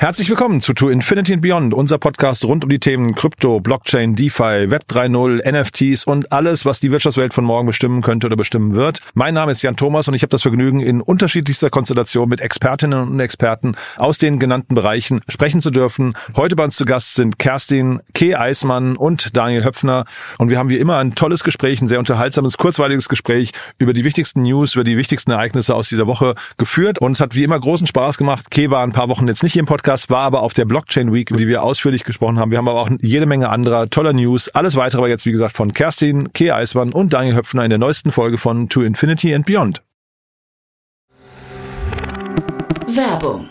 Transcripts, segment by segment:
Herzlich willkommen zu To Infinity and Beyond, unser Podcast rund um die Themen Krypto, Blockchain, DeFi, Web 3.0, NFTs und alles, was die Wirtschaftswelt von morgen bestimmen könnte oder bestimmen wird. Mein Name ist Jan Thomas und ich habe das Vergnügen, in unterschiedlichster Konstellation mit Expertinnen und Experten aus den genannten Bereichen sprechen zu dürfen. Heute bei uns zu Gast sind Kerstin K. Eismann und Daniel Höpfner und wir haben wie immer ein tolles Gespräch, ein sehr unterhaltsames, kurzweiliges Gespräch über die wichtigsten News, über die wichtigsten Ereignisse aus dieser Woche geführt und es hat wie immer großen Spaß gemacht. K. war ein paar Wochen jetzt nicht hier im Podcast Podcast war aber auf der Blockchain Week, über die wir ausführlich gesprochen haben. Wir haben aber auch jede Menge anderer toller News. Alles weitere aber jetzt, wie gesagt, von Kerstin, Kea Eismann und Daniel Höpfner in der neuesten Folge von To Infinity and Beyond. Werbung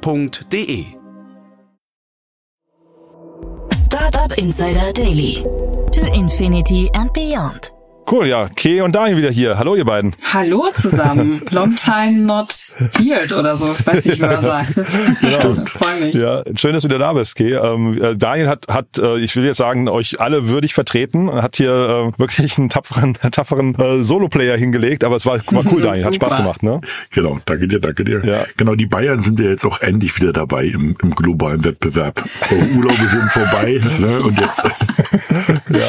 www.startup.de. Startup Insider Daily. To Infinity and Beyond. Cool, ja. Kay und Daniel wieder hier. Hallo, ihr beiden. Hallo zusammen. Long time not heard oder so. Ich weiß nicht, wie man sagt. Genau. Freue mich. Ja, schön, dass du wieder da bist, Kay. Ähm, äh, Daniel hat, hat, äh, ich will jetzt sagen, euch alle würdig vertreten. Hat hier äh, wirklich einen tapferen, tapferen äh, Solo-Player hingelegt, aber es war, war cool, Daniel. Hat. Spaß gemacht, ne? Genau, danke dir, danke dir. Ja. Genau, die Bayern sind ja jetzt auch endlich wieder dabei im, im globalen Wettbewerb. Oh, Urlaube sind vorbei, ne? Und jetzt. Ja.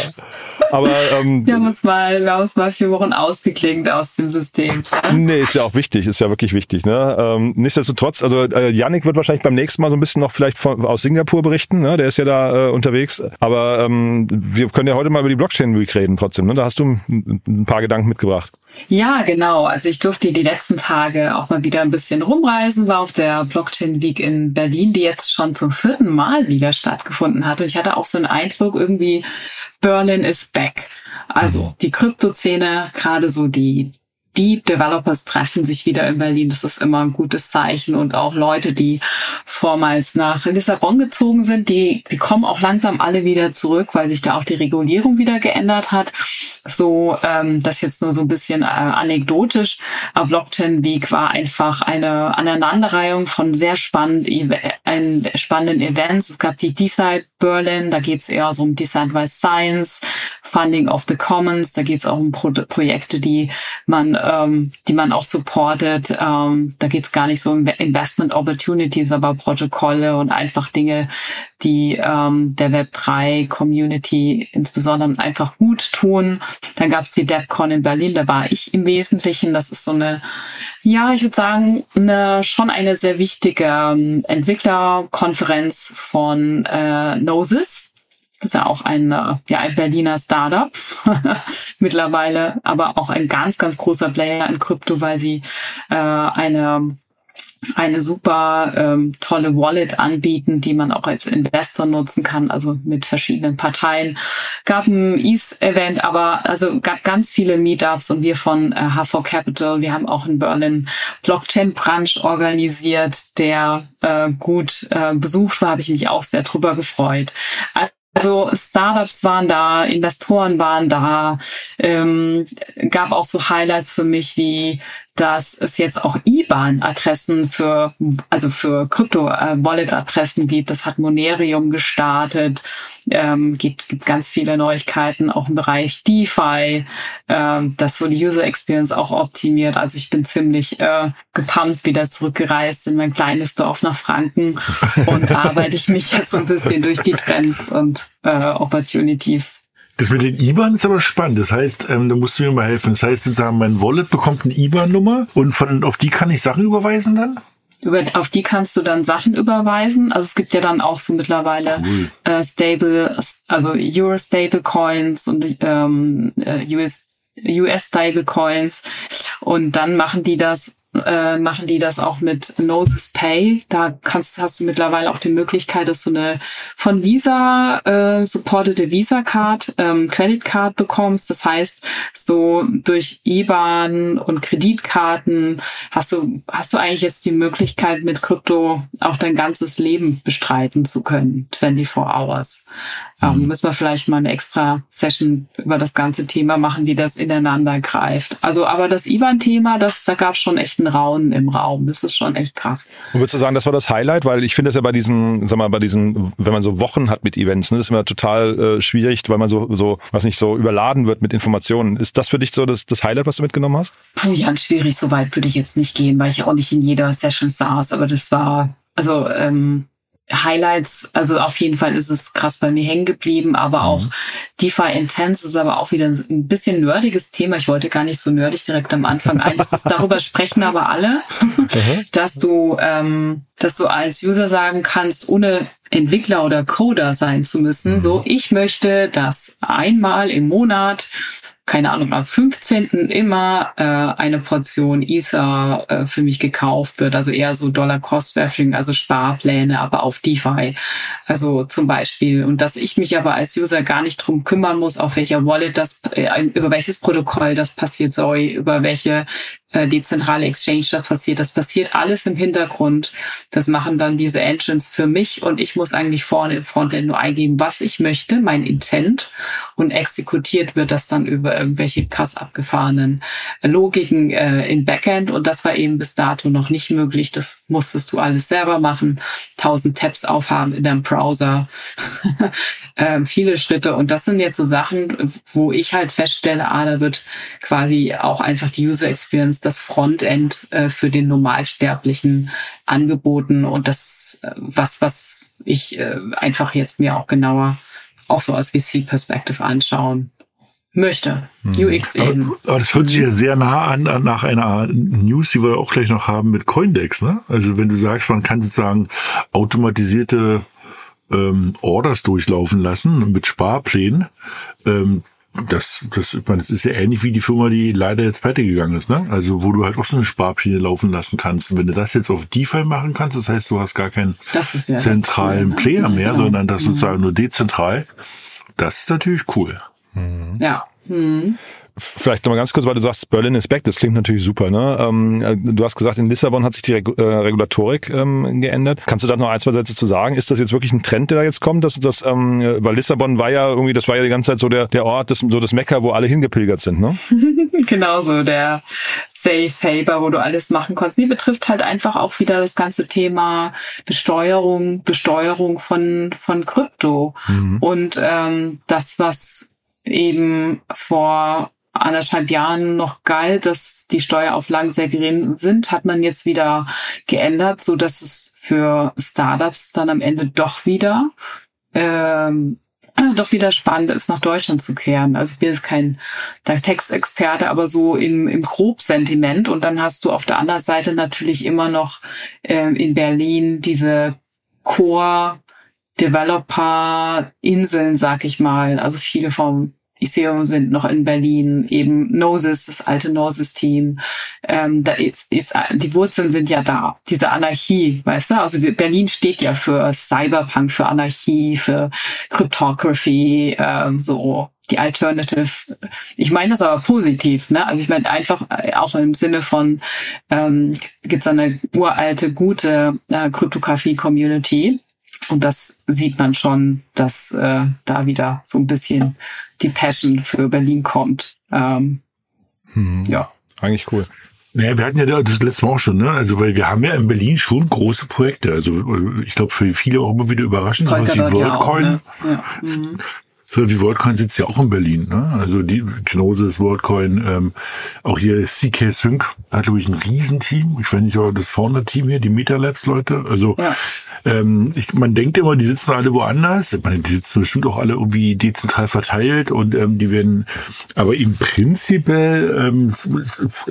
Aber ähm, Wir haben uns mal, wir haben uns mal vier Wochen ausgeklingt aus dem System. Nee, ist ja auch wichtig, ist ja wirklich wichtig. Ne? Ähm, nichtsdestotrotz, also äh, Yannick wird wahrscheinlich beim nächsten Mal so ein bisschen noch vielleicht von, aus Singapur berichten, ne? der ist ja da äh, unterwegs. Aber ähm, wir können ja heute mal über die Blockchain Week reden trotzdem. Ne? Da hast du ein, ein paar Gedanken mitgebracht. Ja, genau. Also ich durfte die letzten Tage auch mal wieder ein bisschen rumreisen, war auf der Blockchain Week in Berlin, die jetzt schon zum vierten Mal wieder stattgefunden hat. Und ich hatte auch so einen Eindruck, irgendwie Berlin is back. Also die Kryptoszene, gerade so die Deep Developers treffen sich wieder in Berlin. Das ist immer ein gutes Zeichen. Und auch Leute, die vormals nach Lissabon gezogen sind, die, die kommen auch langsam alle wieder zurück, weil sich da auch die Regulierung wieder geändert hat. So, ähm, das jetzt nur so ein bisschen äh, anekdotisch. Aber Blockchain Week war einfach eine Aneinanderreihung von sehr spannend, ein, spannenden Events. Es gab die Decide Berlin, da geht es eher so um Decentralized Science, Funding of the Commons, da geht es auch um Pro Projekte, die man, ähm, die man auch supportet. Ähm, da geht es gar nicht so um Investment Opportunities, aber Protokolle und einfach Dinge, die ähm, der Web3 Community insbesondere einfach gut tun. Dann gab es die DevCon in Berlin, da war ich im Wesentlichen. Das ist so eine, ja, ich würde sagen, eine, schon eine sehr wichtige ähm, Entwicklerkonferenz von äh, Gnosis. Ist ja auch ein, äh, ja, ein Berliner Startup mittlerweile, aber auch ein ganz, ganz großer Player in Krypto, weil sie äh, eine eine super ähm, tolle Wallet anbieten, die man auch als Investor nutzen kann, also mit verschiedenen Parteien. Gab ein ETH-Event, aber also gab ganz viele Meetups und wir von äh, HV Capital, wir haben auch in Berlin Blockchain-Brunch organisiert, der äh, gut äh, besucht war, habe ich mich auch sehr drüber gefreut. Also Startups waren da, Investoren waren da, ähm, gab auch so Highlights für mich wie dass es jetzt auch IBAN-Adressen für, also für Krypto-Wallet-Adressen gibt. Das hat Monerium gestartet. Ähm, gibt, gibt ganz viele Neuigkeiten auch im Bereich DeFi, ähm, das so die User Experience auch optimiert. Also ich bin ziemlich äh, gepumpt wieder zurückgereist in mein kleines Dorf nach Franken und arbeite ich mich jetzt so ein bisschen durch die Trends und äh, Opportunities. Das mit den IBAN ist aber spannend. Das heißt, ähm, da musst du mir mal helfen. Das heißt, sozusagen, mein Wallet bekommt eine IBAN-Nummer und von auf die kann ich Sachen überweisen dann? Über, auf die kannst du dann Sachen überweisen. Also es gibt ja dann auch so mittlerweile cool. äh, Stable, also Euro Stable Coins und ähm, äh, US US Stable Coins und dann machen die das äh, machen die das auch mit Noses Pay. Da kannst, hast du mittlerweile auch die Möglichkeit, dass du eine von Visa äh, supportete Visa Card, ähm, Credit Card bekommst. Das heißt, so durch IBAN und Kreditkarten hast du hast du eigentlich jetzt die Möglichkeit, mit Krypto auch dein ganzes Leben bestreiten zu können, 24 Hours. Ähm, mhm. müssen wir vielleicht mal eine extra Session über das ganze Thema machen, wie das ineinander greift. Also, aber das IBAN-Thema, das, da gab es schon echt einen Raunen im Raum. Das ist schon echt krass. Und würdest du sagen, das war das Highlight? Weil ich finde das ja bei diesen, sag mal, bei diesen, wenn man so Wochen hat mit Events, ne, das ist immer total äh, schwierig, weil man so, so, was nicht, so überladen wird mit Informationen. Ist das für dich so das, das Highlight, was du mitgenommen hast? Puh, ganz schwierig. So weit würde ich jetzt nicht gehen, weil ich auch nicht in jeder Session saß. Aber das war, also, ähm, Highlights, also auf jeden Fall ist es krass bei mir hängen geblieben, aber mhm. auch DeFi Intense ist aber auch wieder ein bisschen nerdiges Thema. Ich wollte gar nicht so nerdig direkt am Anfang ein. Das ist, darüber sprechen aber alle, mhm. dass du, ähm, dass du als User sagen kannst, ohne Entwickler oder Coder sein zu müssen, mhm. so ich möchte, dass einmal im Monat keine Ahnung, am 15. immer äh, eine Portion ISA äh, für mich gekauft wird, also eher so Dollar Cost Averaging, also Sparpläne, aber auf DeFi. Also zum Beispiel. Und dass ich mich aber als User gar nicht drum kümmern muss, auf welcher Wallet das, äh, über welches Protokoll das passiert soll, über welche äh, dezentrale Exchange das passiert. Das passiert alles im Hintergrund. Das machen dann diese Engines für mich und ich muss eigentlich vorne im Frontend nur eingeben, was ich möchte, mein Intent und exekutiert wird das dann über irgendwelche krass abgefahrenen Logiken äh, im Backend. Und das war eben bis dato noch nicht möglich. Das musstest du alles selber machen, tausend Tabs aufhaben in deinem Browser, ähm, viele Schritte. Und das sind jetzt so Sachen, wo ich halt feststelle, ah, da wird quasi auch einfach die User Experience das Frontend äh, für den Normalsterblichen angeboten. Und das äh, was, was ich äh, einfach jetzt mir auch genauer auch so aus VC-Perspective anschauen möchte. Mhm. UX eben. Aber, aber, das hört sich ja sehr nah an, an nach einer News, die wir auch gleich noch haben mit Coindex. Ne? Also wenn du sagst, man kann sozusagen automatisierte ähm, Orders durchlaufen lassen mit Sparplänen, ähm, das, das, ich meine, das ist ja ähnlich wie die Firma, die leider jetzt pleite gegangen ist, ne? Also, wo du halt auch so eine Sparpläne laufen lassen kannst. Und wenn du das jetzt auf DeFi machen kannst, das heißt, du hast gar keinen ja zentralen cool, Player mehr, genau. sondern das sozusagen nur dezentral. Das ist natürlich cool. Mhm. Ja. Mhm. Vielleicht nochmal ganz kurz, weil du sagst, Berlin is back, das klingt natürlich super. Ne? Ähm, äh, du hast gesagt, in Lissabon hat sich die Regu äh, Regulatorik ähm, geändert. Kannst du da noch ein, zwei Sätze zu sagen? Ist das jetzt wirklich ein Trend, der da jetzt kommt? Dass das, ähm, weil Lissabon war ja irgendwie, das war ja die ganze Zeit so der, der Ort, das, so das Mecker, wo alle hingepilgert sind, ne? genau so, der Safe Haber, wo du alles machen konntest. Die betrifft halt einfach auch wieder das ganze Thema Besteuerung, Besteuerung von, von Krypto. Mhm. Und ähm, das, was eben vor anderthalb Jahren noch galt, dass die Steuerauflagen sehr gering sind, hat man jetzt wieder geändert, so dass es für Startups dann am Ende doch wieder ähm, doch wieder spannend ist, nach Deutschland zu kehren. Also ich bin jetzt kein Textexperte, aber so im, im Grobsentiment. Und dann hast du auf der anderen Seite natürlich immer noch ähm, in Berlin diese Core Developer Inseln, sag ich mal. Also viele vom Iseum sind noch in Berlin, eben Gnosis, das alte Gnosis-Team. Ähm, ist, ist, die Wurzeln sind ja da, diese Anarchie, weißt du? Also die, Berlin steht ja für Cyberpunk, für Anarchie, für Cryptography, ähm, so die Alternative. Ich meine das aber positiv, ne? Also ich meine einfach äh, auch im Sinne von ähm, gibt es eine uralte, gute äh, Kryptografie-Community. Und das sieht man schon, dass äh, da wieder so ein bisschen die Passion für Berlin kommt. Ähm, hm. Ja. Eigentlich cool. Naja, wir hatten ja das letzte Mal auch schon, ne? Also, weil wir haben ja in Berlin schon große Projekte. Also, ich glaube, für viele auch immer wieder überraschend, was die WorldCoin. Ja, ne? ja. Mhm. So wie WorldCoin sitzt ja auch in Berlin. Ne? Also die Gnosis, WorldCoin, ähm, auch hier CK Sync hat, glaube ich, ein Riesenteam. Ich weiß nicht, aber das Founder-Team hier, die MetaLabs-Leute. Also ja. ähm, ich, man denkt immer, die sitzen alle woanders. Ich meine, die sitzen bestimmt auch alle irgendwie dezentral verteilt und ähm, die werden, aber im Prinzip ähm,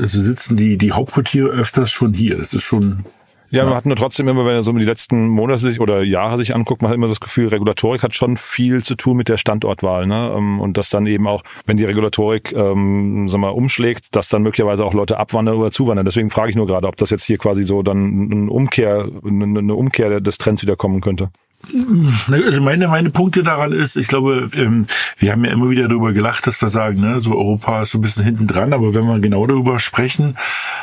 also sitzen die, die Hauptquartiere öfters schon hier. Das ist schon ja, man hat nur trotzdem immer, wenn er so die letzten Monate sich oder Jahre sich anguckt, man hat immer das Gefühl, Regulatorik hat schon viel zu tun mit der Standortwahl, ne? Ähm, und dass dann eben auch, wenn die Regulatorik, ähm, sag mal, umschlägt, dass dann möglicherweise auch Leute abwandern oder zuwandern. Deswegen frage ich nur gerade, ob das jetzt hier quasi so dann eine Umkehr, eine Umkehr des Trends wieder kommen könnte. Also meine, meine Punkte daran ist, ich glaube, ähm, wir haben ja immer wieder darüber gelacht, dass wir sagen, ne, so Europa ist so ein bisschen hinten dran, aber wenn wir genau darüber sprechen,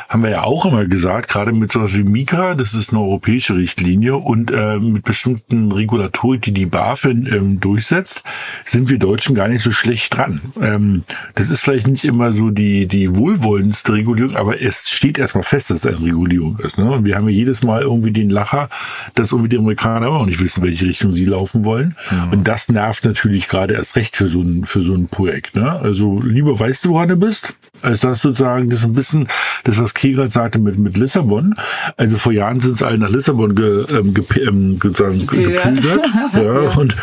haben wir ja auch immer gesagt, gerade mit sowas wie Mika, das ist eine europäische Richtlinie und äh, mit bestimmten Regulatorik, die die BaFin ähm, durchsetzt, sind wir Deutschen gar nicht so schlecht dran. Ähm, das ist vielleicht nicht immer so die, die wohlwollendste Regulierung, aber es steht erstmal fest, dass es eine Regulierung ist. Ne? Und wir haben ja jedes Mal irgendwie den Lacher, dass irgendwie die Amerikaner auch nicht wissen, welche Richtung sie laufen wollen. Mhm. Und das nervt natürlich gerade erst recht für so ein, für so ein Projekt. Ne? Also lieber weißt du, woran du bist, als das sozusagen, das ist ein bisschen, das was gerade sagte mit, mit Lissabon. Also vor Jahren sind sie alle nach Lissabon ge, ähm, ge, ähm, sozusagen gepilgert. ja, ja. Und,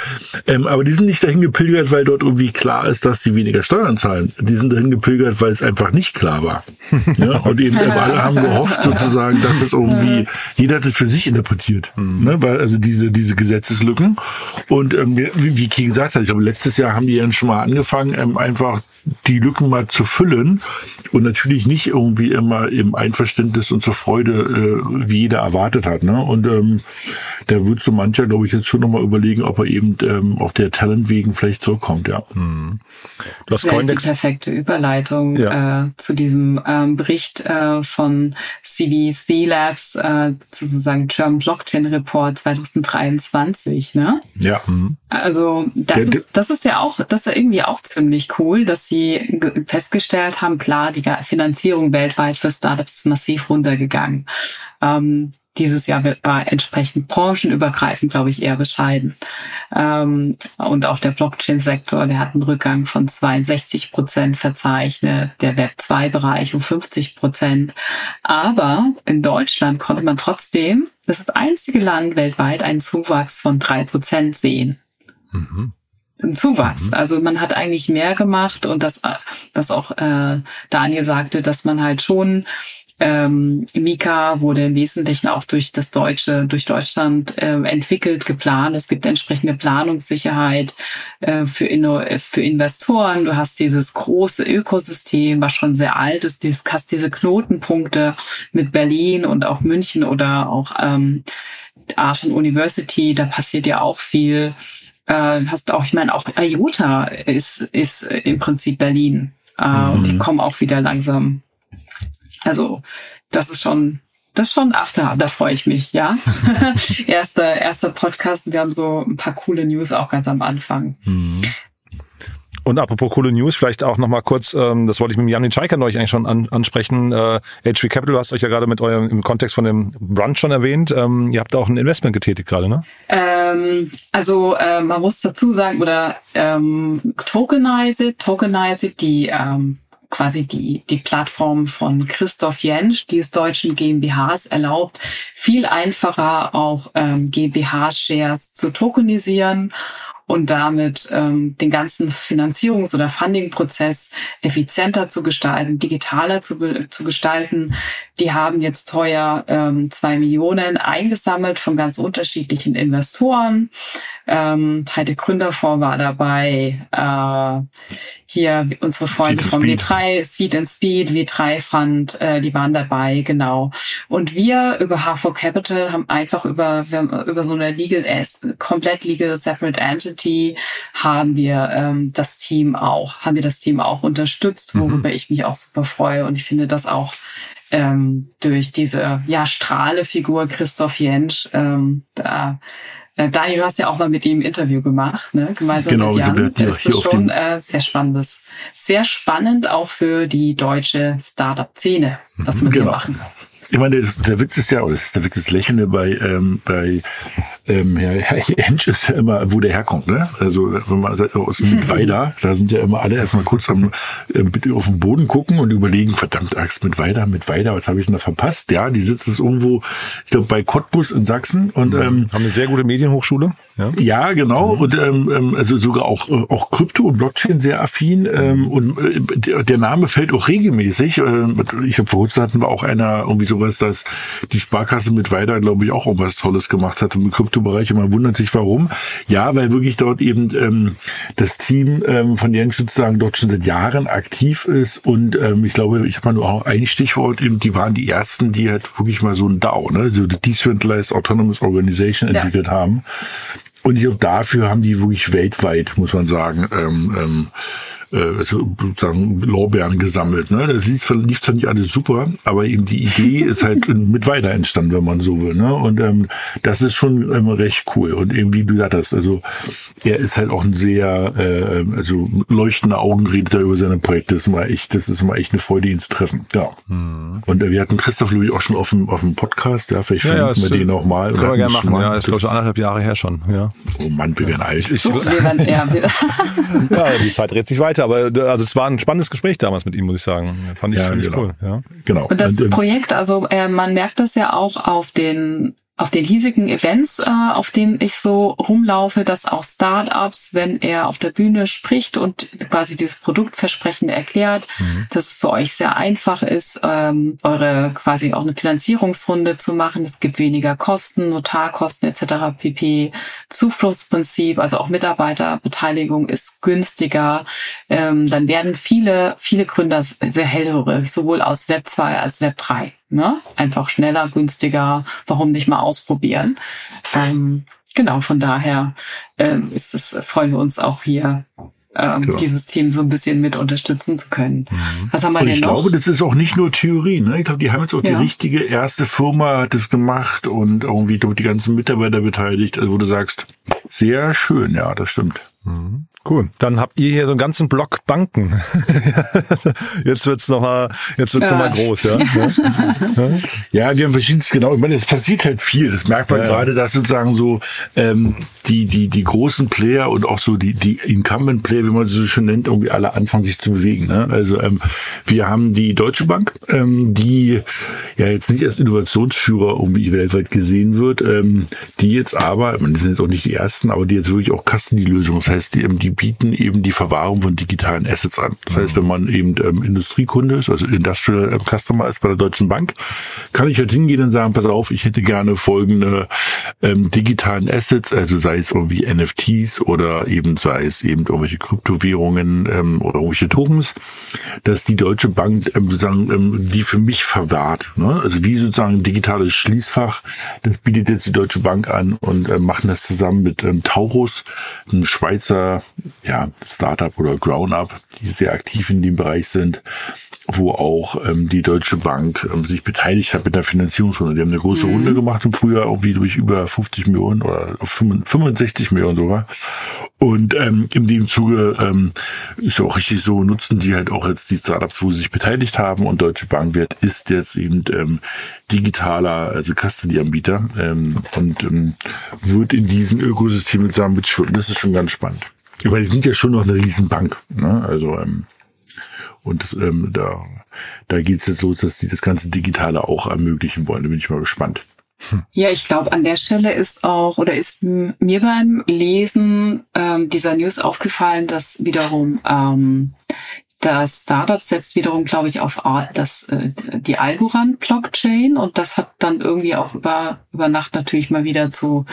ähm, aber die sind nicht dahin gepilgert, weil dort irgendwie klar ist, dass sie weniger Steuern zahlen. Die sind dahin gepilgert, weil es einfach nicht klar war. ja, und eben alle haben gehofft sozusagen, dass es irgendwie, jeder hat es für sich interpretiert. Mhm. Ne? Weil also diese, diese Gesetzeslücken. Und ähm, wie, wie Key gesagt hat, ich glaube, letztes Jahr haben die dann schon mal angefangen, ähm, einfach die Lücken mal zu füllen und natürlich nicht irgendwie immer im Einverständnis und zur Freude, äh, wie jeder erwartet hat. Ne? Und ähm, da wird so mancher, glaube ich, jetzt schon nochmal überlegen, ob er eben ähm, auf der Talent wegen vielleicht zurückkommt. Ja. Hm. Das ist die perfekte Überleitung ja. äh, zu diesem ähm, Bericht äh, von CVC Labs, äh, sozusagen German Blockchain Report 2023. Ne? Ja. Hm. Also das, der, ist, das ist ja auch, das ist ja irgendwie auch ziemlich cool, dass sie festgestellt haben, klar, die Finanzierung weltweit für Startups ist massiv runtergegangen. Ähm, dieses Jahr wird bei entsprechend branchenübergreifend, glaube ich, eher bescheiden. Ähm, und auch der Blockchain-Sektor, der hat einen Rückgang von 62 Prozent verzeichnet, der Web2-Bereich um 50 Prozent. Aber in Deutschland konnte man trotzdem, das ist das einzige Land weltweit, einen Zuwachs von drei Prozent sehen. Mhm. Zuwachs. Mhm. Also man hat eigentlich mehr gemacht und das, was auch äh, Daniel sagte, dass man halt schon ähm, Mika wurde im Wesentlichen auch durch das Deutsche, durch Deutschland äh, entwickelt, geplant. Es gibt entsprechende Planungssicherheit äh, für, Inno für Investoren. Du hast dieses große Ökosystem, was schon sehr alt ist. Du hast diese Knotenpunkte mit Berlin und auch München oder auch ähm, Aachen University. Da passiert ja auch viel äh, hast auch, ich meine, auch IOTA ist, ist im Prinzip Berlin. Äh, mhm. Und die mhm. kommen auch wieder langsam. Also, das ist schon, das ist schon, ach, da, da freue ich mich, ja. erster, erster Podcast. Wir haben so ein paar coole News auch ganz am Anfang. Mhm. Und apropos coole News, vielleicht auch nochmal kurz, ähm, das wollte ich mit Janin Scheiker neulich eigentlich schon an, ansprechen. Äh, HV Capital, hast euch ja gerade mit eurem im Kontext von dem Brunch schon erwähnt. Ähm, ihr habt auch ein Investment getätigt gerade, ne? Ähm, also äh, man muss dazu sagen, oder ähm, Tokenize Tokenize die ähm, quasi die, die Plattform von Christoph Jensch, die es deutschen GmbHs erlaubt, viel einfacher auch ähm, GmbH-Shares zu tokenisieren und damit ähm, den ganzen Finanzierungs- oder Funding-Prozess effizienter zu gestalten, digitaler zu, zu gestalten. Die haben jetzt teuer ähm, zwei Millionen eingesammelt von ganz unterschiedlichen Investoren. Ähm, Heide Gründerfonds war dabei. Äh, hier unsere Freunde vom W3, Seed and Speed, W3 Fund, äh, die waren dabei, genau. Und wir über H4 Capital haben einfach über, über so eine Legal, komplett Legal Separate Entity haben wir ähm, das Team auch, haben wir das Team auch unterstützt, mhm. worüber mhm. ich mich auch super freue. Und ich finde das auch ähm, durch diese ja Strahle-Figur Christoph Jentsch, ähm, da Daniel, du hast ja auch mal mit ihm ein Interview gemacht, ne? gemeinsam genau, mit Jan. Wir, das ist schon äh, sehr spannendes. Sehr spannend auch für die deutsche Startup-Szene, was wir genau. hier machen. Ich meine, das, der Witz ist ja, oder der Witz ist Lächelnde bei, ähm, bei ähm, Herr, Herr Hensch ist ja immer, wo der herkommt, ne? Also wenn man aus Mittweida, da sind ja immer alle erstmal kurz am ähm, auf den Boden gucken und überlegen, verdammt Axt, Mittweida, Mittweida, was habe ich denn da verpasst? Ja, die sitzen irgendwo, ich glaube, bei Cottbus in Sachsen und ähm, haben eine sehr gute Medienhochschule. Ja, ja genau. Und ähm, also sogar auch, auch Krypto und Blockchain sehr affin. Ähm, und äh, der Name fällt auch regelmäßig. Ähm, ich habe vor kurzem hatten wir auch einer irgendwie sowas, dass die Sparkasse mit weiter, glaube ich, auch irgendwas Tolles gemacht hat im Kryptobereich. Und man wundert sich, warum. Ja, weil wirklich dort eben ähm, das Team ähm, von Jens sozusagen dort schon seit Jahren aktiv ist. Und ähm, ich glaube, ich habe mal nur auch ein Stichwort, eben, die waren die ersten, die halt wirklich mal so ein DAO, ne, so die Decentralized Autonomous Organization ja. entwickelt haben. Und ich glaube, dafür haben die wirklich weltweit, muss man sagen, ähm, ähm, äh, sozusagen Lorbeeren gesammelt. Ne? Das lief, zwar nicht alles super, aber eben die Idee ist halt mit weiter entstanden, wenn man so will. Ne? Und ähm, das ist schon ähm, recht cool. Und irgendwie du hattest, also er ist halt auch ein sehr, äh, also leuchtende Augen redet er über seine Projekte. Das ist mal echt, das ist mal echt eine Freude, ihn zu treffen. Ja. Mhm. Und äh, wir hatten Christoph Louis auch schon auf dem, auf dem Podcast, ja, vielleicht ja, verlinken ja, wir den auch mal. Können wir gerne machen, ja, ist glaube ich anderthalb Jahre her schon, ja. Oh Mann, wir werden alt. Ich, wir werden, ja, wir ja, die Zeit dreht sich weiter, aber also es war ein spannendes Gespräch damals mit ihm, muss ich sagen. Fand ich, ja, fand ich genau. cool. Ja. Genau. Und das ähm, Projekt, also äh, man merkt das ja auch auf den auf den hiesigen Events, äh, auf denen ich so rumlaufe, dass auch Startups, wenn er auf der Bühne spricht und quasi dieses Produktversprechen erklärt, mhm. dass es für euch sehr einfach ist, ähm, eure quasi auch eine Finanzierungsrunde zu machen. Es gibt weniger Kosten, Notarkosten etc. pp. Zuflussprinzip, also auch Mitarbeiterbeteiligung ist günstiger. Ähm, dann werden viele, viele Gründer sehr hellhörig, sowohl aus Web 2 als Web 3. Ne? Einfach schneller, günstiger, warum nicht mal ausprobieren? Ähm, genau, von daher ähm, ist es, freuen wir uns auch hier ähm, Genau. dieses Team so ein bisschen mit unterstützen zu können. Mhm. Was haben wir Und denn ich noch? glaube, das ist auch nicht nur Theorie. Ne? Ich glaube, die haben jetzt auch die Ja. richtige erste Firma hat das gemacht und irgendwie dort die ganzen Mitarbeiter beteiligt. Also wo du sagst, sehr schön, ja, das stimmt. Cool. Dann habt ihr hier so einen ganzen Block Banken. jetzt wird's noch mal, jetzt wird's Ja. noch mal groß, ja. ja. Ja, wir haben verschiedenes, genau. Ich meine, es passiert halt viel. Das merkt man Ja, gerade, dass sozusagen so ähm, die, die, die großen Player und auch so die, die Incumbent Player, wie man sie so schön nennt, irgendwie alle anfangen, sich zu bewegen. Ne? Also ähm, wir haben die Deutsche Bank, ähm, die ja jetzt nicht als Innovationsführer irgendwie weltweit gesehen wird, ähm, die jetzt aber, ich meine, die sind jetzt auch nicht die ersten, aber die jetzt wirklich auch Custody-Lösungen. Das heißt, die, ähm, die bieten eben die Verwahrung von digitalen Assets an. Das heißt, wenn man eben ähm, Industriekunde ist, also Industrial ähm, Customer ist bei der Deutschen Bank, kann ich halt hingehen und sagen, pass auf, ich hätte gerne folgende ähm, digitalen Assets, also sei es irgendwie NFTs oder eben sei es eben irgendwelche Kryptowährungen ähm, oder irgendwelche Tokens, dass die Deutsche Bank ähm, sozusagen ähm, die für mich verwahrt. Ne? Also wie sozusagen digitales Schließfach, das bietet jetzt die Deutsche Bank an und ähm, machen das zusammen mit ähm, Taurus, ein Schweizer ja, Startup oder Ground-Up, die sehr aktiv in dem Bereich sind wo auch ähm, die Deutsche Bank ähm, sich beteiligt hat mit der Finanzierungsrunde. Die haben eine große Runde gemacht im Frühjahr, irgendwie durch über 50 Millionen oder auf 65 Millionen sogar. Und ähm, in dem Zuge ähm, ist auch richtig so, nutzen die halt auch jetzt die Startups, wo sie sich beteiligt haben. Und Deutsche Bankwert ist jetzt eben ähm, digitaler, also Custody-Anbieter ähm, und ähm, wird in diesen Ökosystemen zusammen mitschwimmen. Das ist schon ganz spannend. Weil die sind ja schon noch eine Riesenbank. Ne? Also ähm, und ähm, da, da geht es jetzt los, dass die das ganze Digitale auch ermöglichen wollen. Da bin ich mal gespannt. Ja, ich glaube, an der Stelle ist auch oder ist mir beim Lesen ähm, dieser News aufgefallen, dass wiederum ähm, das Startup setzt wiederum, glaube ich, auf das, äh, die Algorand-Blockchain und das hat dann irgendwie auch über, über Nacht natürlich mal wieder zu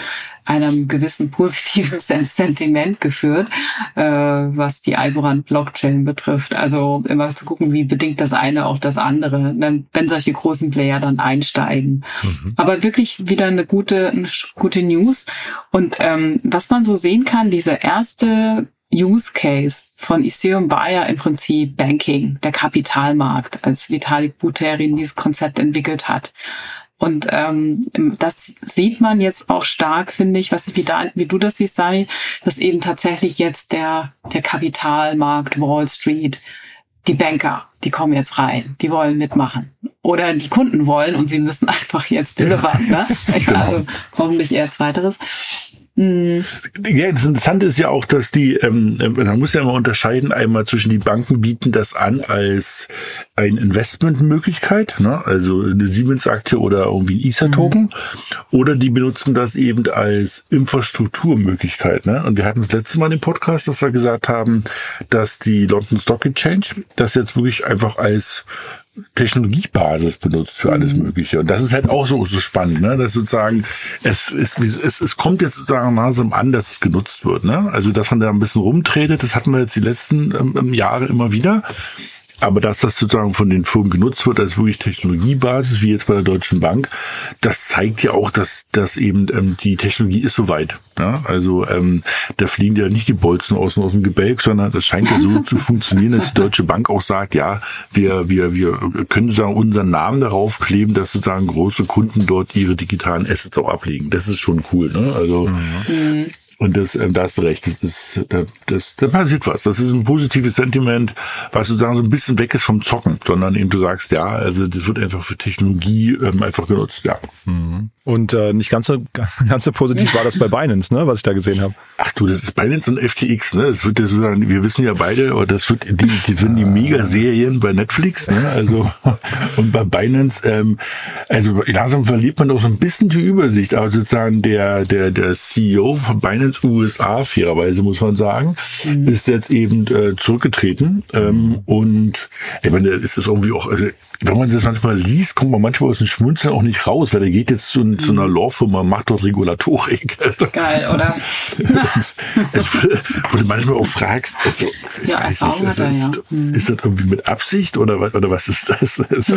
einem gewissen positiven Sen- Sentiment geführt, äh, was die Algorand-Blockchain betrifft. Also immer zu gucken, wie bedingt das eine auch das andere, dann, wenn solche großen Player dann einsteigen. Aber wirklich wieder eine gute, eine gute News. Und ähm, was man so sehen kann, dieser erste Use Case von Ethereum war ja im Prinzip Banking, der Kapitalmarkt, als Vitalik Buterin dieses Konzept entwickelt hat. Und ähm, das sieht man jetzt auch stark, finde ich, was wie, da, wie du das siehst, Sani, dass eben tatsächlich jetzt der, der Kapitalmarkt, Wall Street, die Banker, die kommen jetzt rein, die wollen mitmachen. Oder die Kunden wollen und sie müssen einfach jetzt delivern. Ne? Genau. Also hoffentlich eher zweiteres. Mhm. Ja, das Interessante ist ja auch, dass die, ähm, man muss ja immer unterscheiden, einmal zwischen die Banken bieten das an als eine Investmentmöglichkeit, ne? also eine Siemens-Aktie oder irgendwie ein ISA-Token, mhm. oder die benutzen das eben als Infrastrukturmöglichkeit. Ne? Und wir hatten das letzte Mal im Podcast, dass wir gesagt haben, dass die London Stock Exchange das jetzt wirklich einfach als Technologiebasis benutzt für alles mhm. Mögliche. Und das ist halt auch so, so spannend, ne? dass sozusagen es, es, es, es kommt jetzt sozusagen langsam an, dass es genutzt wird. Ne? Also, dass man da ein bisschen rumtretet, das hatten wir jetzt die letzten ähm, Jahre immer wieder. Aber dass das sozusagen von den Firmen genutzt wird als wirklich Technologiebasis, wie jetzt bei der Deutschen Bank, das zeigt ja auch, dass, dass eben ähm, die Technologie ist soweit. Ja? Also ähm, da fliegen ja nicht die Bolzen aus, aus dem Gebälk, sondern das scheint ja so zu funktionieren, dass die Deutsche Bank auch sagt, ja, wir, wir, wir können sozusagen unseren Namen darauf kleben, dass sozusagen große Kunden dort ihre digitalen Assets auch ablegen. Das ist schon cool. Ne? Also mhm. Und das, äh, da hast du recht, das ist, da, das, da passiert was. Das ist ein positives Sentiment, was sozusagen so ein bisschen weg ist vom Zocken, sondern eben du sagst, ja, also das wird einfach für Technologie ähm, einfach genutzt, ja. Mhm. Und äh, nicht ganz so, ganz so positiv war das bei Binance, ne, was ich da gesehen habe. Ach du, das ist Binance und FTX, ne? Das wird ja sozusagen, wir wissen ja beide, oder das wird die, die sind die Mega-Serien bei Netflix, ne? Also und bei Binance, ähm, also langsam verliert man auch so ein bisschen die Übersicht, aber sozusagen der, der, der CEO von Binance USA, fairerweise muss man sagen, mhm. ist jetzt eben äh, zurückgetreten. Ähm, und ich meine, ist das irgendwie auch, also wenn man das manchmal liest, kommt man manchmal aus dem Schmunzeln auch nicht raus, weil er geht jetzt zu, zu einer Law-Firma, macht dort Regulatorik. Also, Geil, oder? es, wo du manchmal auch fragst, also, ich ja, weiß nicht, also, er, ist, ja. Hm. ist das irgendwie mit Absicht oder was, oder was ist das? Also,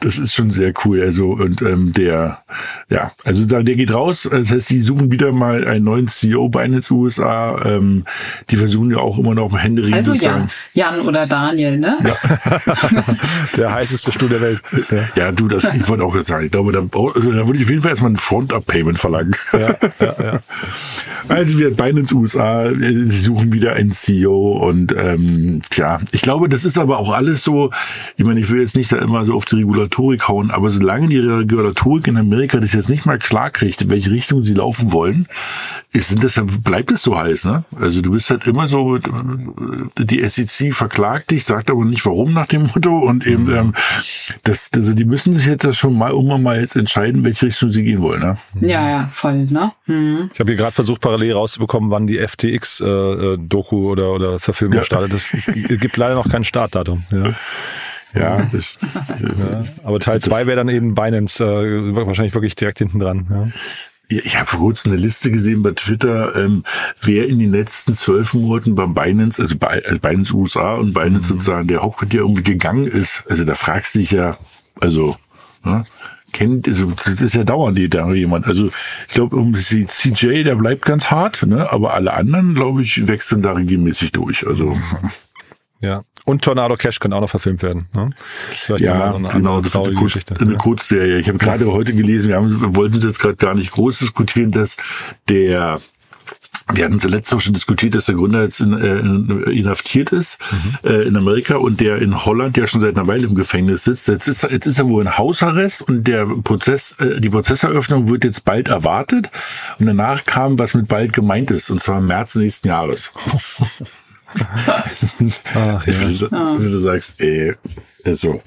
das ist schon sehr cool. Also, und ähm, der, ja, also der geht raus. Das heißt, die suchen wieder mal einen neuen CEO bei den USA. Ähm, die versuchen ja auch immer noch Händeringend Also Jan, Jan oder Daniel, ne? Ja. Der heißeste Stuhl der Welt. Ja, ja du, das, ich wollte auch jetzt sagen, ich glaube, da, also, da würde ich auf jeden Fall erstmal ein Front-Up-Payment verlangen. Ja, ja, ja. Also wir beide ins USA, sie suchen wieder einen CEO und ähm, tja, ich glaube, das ist aber auch alles so, ich meine, ich will jetzt nicht da immer so auf die Regulatorik hauen, aber solange die Regulatorik in Amerika das jetzt nicht mal klar kriegt, in welche Richtung sie laufen wollen, ist, sind das, bleibt es so heiß, ne? Also du bist halt immer so, äh, die SEC verklagt dich, sagt aber nicht warum nach dem Motto und eben, ähm, das, also die müssen sich jetzt das schon mal immer mal jetzt entscheiden, welche Richtung sie gehen wollen, ne? Ja, ja, voll, ne? Mhm. Ich habe hier gerade versucht, parallel rauszubekommen, wann die FTX-Doku äh, äh oder, oder Verfilmung ja. startet. Es gibt leider noch kein Startdatum, ja. Ja, das, das, ja, aber Teil zwei wäre dann eben Binance äh, wahrscheinlich wirklich direkt hinten dran. Ja. Ich habe vor kurzem eine Liste gesehen bei Twitter, ähm, wer in den letzten zwölf Monaten bei Binance, also bei also Binance USA und Binance mhm. sozusagen der Hauptquartier irgendwie gegangen ist. Also da fragst du dich ja, also ne, kennt, also das ist ja dauernd da jemand. Also ich glaube, um CJ, der bleibt ganz hart, ne, aber alle anderen, glaube ich, wechseln da regelmäßig durch. Also ja. Und Tornado Cash können auch noch verfilmt werden. Ne? ja, eine genau. Das eine, Kurz, eine Kurzserie. Ich habe gerade heute gelesen, wir, haben, wir wollten es jetzt gerade gar nicht groß diskutieren, dass der wir hatten zuletzt auch schon diskutiert, dass der Gründer jetzt in, äh, inhaftiert ist mhm. äh, in Amerika und der in Holland ja schon seit einer Weile im Gefängnis sitzt. Jetzt ist, jetzt ist er wohl in Hausarrest und der Prozess, äh, die Prozesseröffnung wird jetzt bald erwartet. Und danach kam, was mit bald gemeint ist, und zwar im März nächsten Jahres. Ach, ja. wenn, du, sagst, ey, ist so.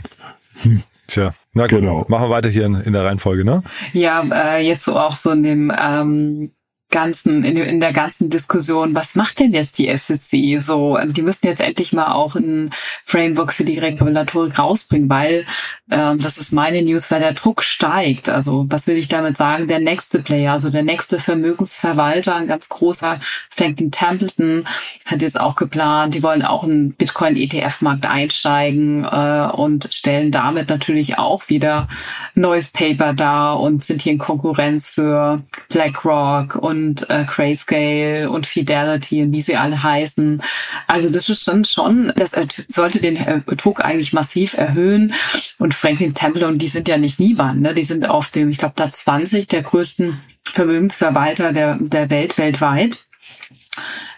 Hm. Tja, na gut, genau. machen wir weiter hier in, in der Reihenfolge, ne? Ja, äh, jetzt so auch so in dem ähm, ganzen, in, in der ganzen Diskussion, was macht denn jetzt die SSC so? Die müssen jetzt endlich mal auch ein Framework für die Regulatorik rausbringen, weil ähm, das ist meine News, weil der Druck steigt. Also was will ich damit sagen? Der nächste Player, also der nächste Vermögensverwalter, ein ganz großer, Franklin Templeton, hat jetzt auch geplant, die wollen auch in Bitcoin-ETF-Markt einsteigen äh, und stellen damit natürlich auch wieder neues Paper dar und sind hier in Konkurrenz für BlackRock und und äh, Grayscale und Fidelity und wie sie alle heißen. Also das ist dann schon, das sollte den Druck eigentlich massiv erhöhen. Und Franklin Templeton, die sind ja nicht niemand, ne? Die sind auf dem, ich glaube, Platz 20 der größten Vermögensverwalter der, der Welt weltweit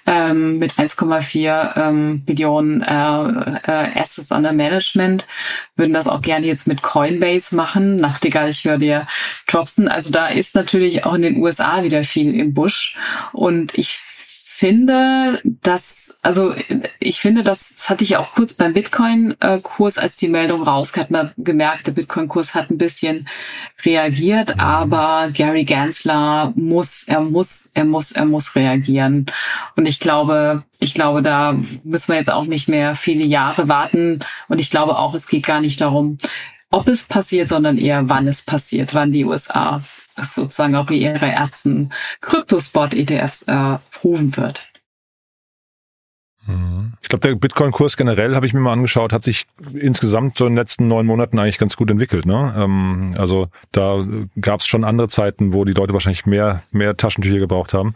ähm, mit 1,4 ähm, Billionen äh, äh, Assets under Management, würden das auch gerne jetzt mit Coinbase machen. Nachtigall, ich höre dir Dropson. Also da ist natürlich auch in den USA wieder viel im Busch. Und ich finde, dass, also ich finde, das, das hatte ich auch kurz beim Bitcoin-Kurs, als die Meldung rauskam, hat man gemerkt, der Bitcoin-Kurs hat ein bisschen reagiert, mhm. aber Gary Gensler muss, er muss, er muss, er muss reagieren. Und ich glaube, ich glaube, da müssen wir jetzt auch nicht mehr viele Jahre warten. Und ich glaube auch, es geht gar nicht darum, ob es passiert, sondern eher wann es passiert, wann die USA sozusagen auch wie ihre ersten Kryptospot-ETFs äh, rufen wird. Ich glaube, der Bitcoin-Kurs generell, habe ich mir mal angeschaut, hat sich insgesamt so in den letzten neun Monaten eigentlich ganz gut entwickelt. Ne? Ähm, also da gab es schon andere Zeiten, wo die Leute wahrscheinlich mehr, mehr Taschentücher gebraucht haben.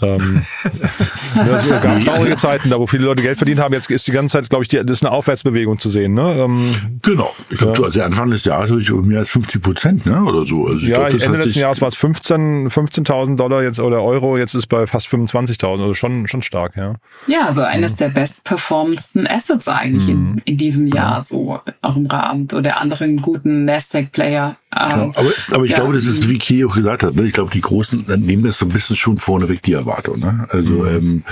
Ähm, ja, so gab traurige Zeiten, da wo viele Leute Geld verdient haben. Jetzt ist die ganze Zeit, glaube ich, die, das ist eine Aufwärtsbewegung zu sehen. Ne? Ähm, genau. Ich glaube, ja. also Anfang des Jahres ich mehr als 50 Prozent ne? oder so. Also ich ja, glaub, Ende letzten Jahres war es 15 15.000 Dollar jetzt oder Euro, jetzt ist bei fast 25.000. Also schon, schon stark. Ja, ja also eines mhm. der bestperformendsten Assets eigentlich mhm. in, in diesem Jahr so auch im Rahmen oder anderen guten Nasdaq-Player ja, aber, aber ich ja. glaube, das ist, wie Key auch gesagt hat, ne? ich glaube, die Großen nehmen das so ein bisschen schon vorneweg, die Erwartung. Ne? Also, mhm. ähm,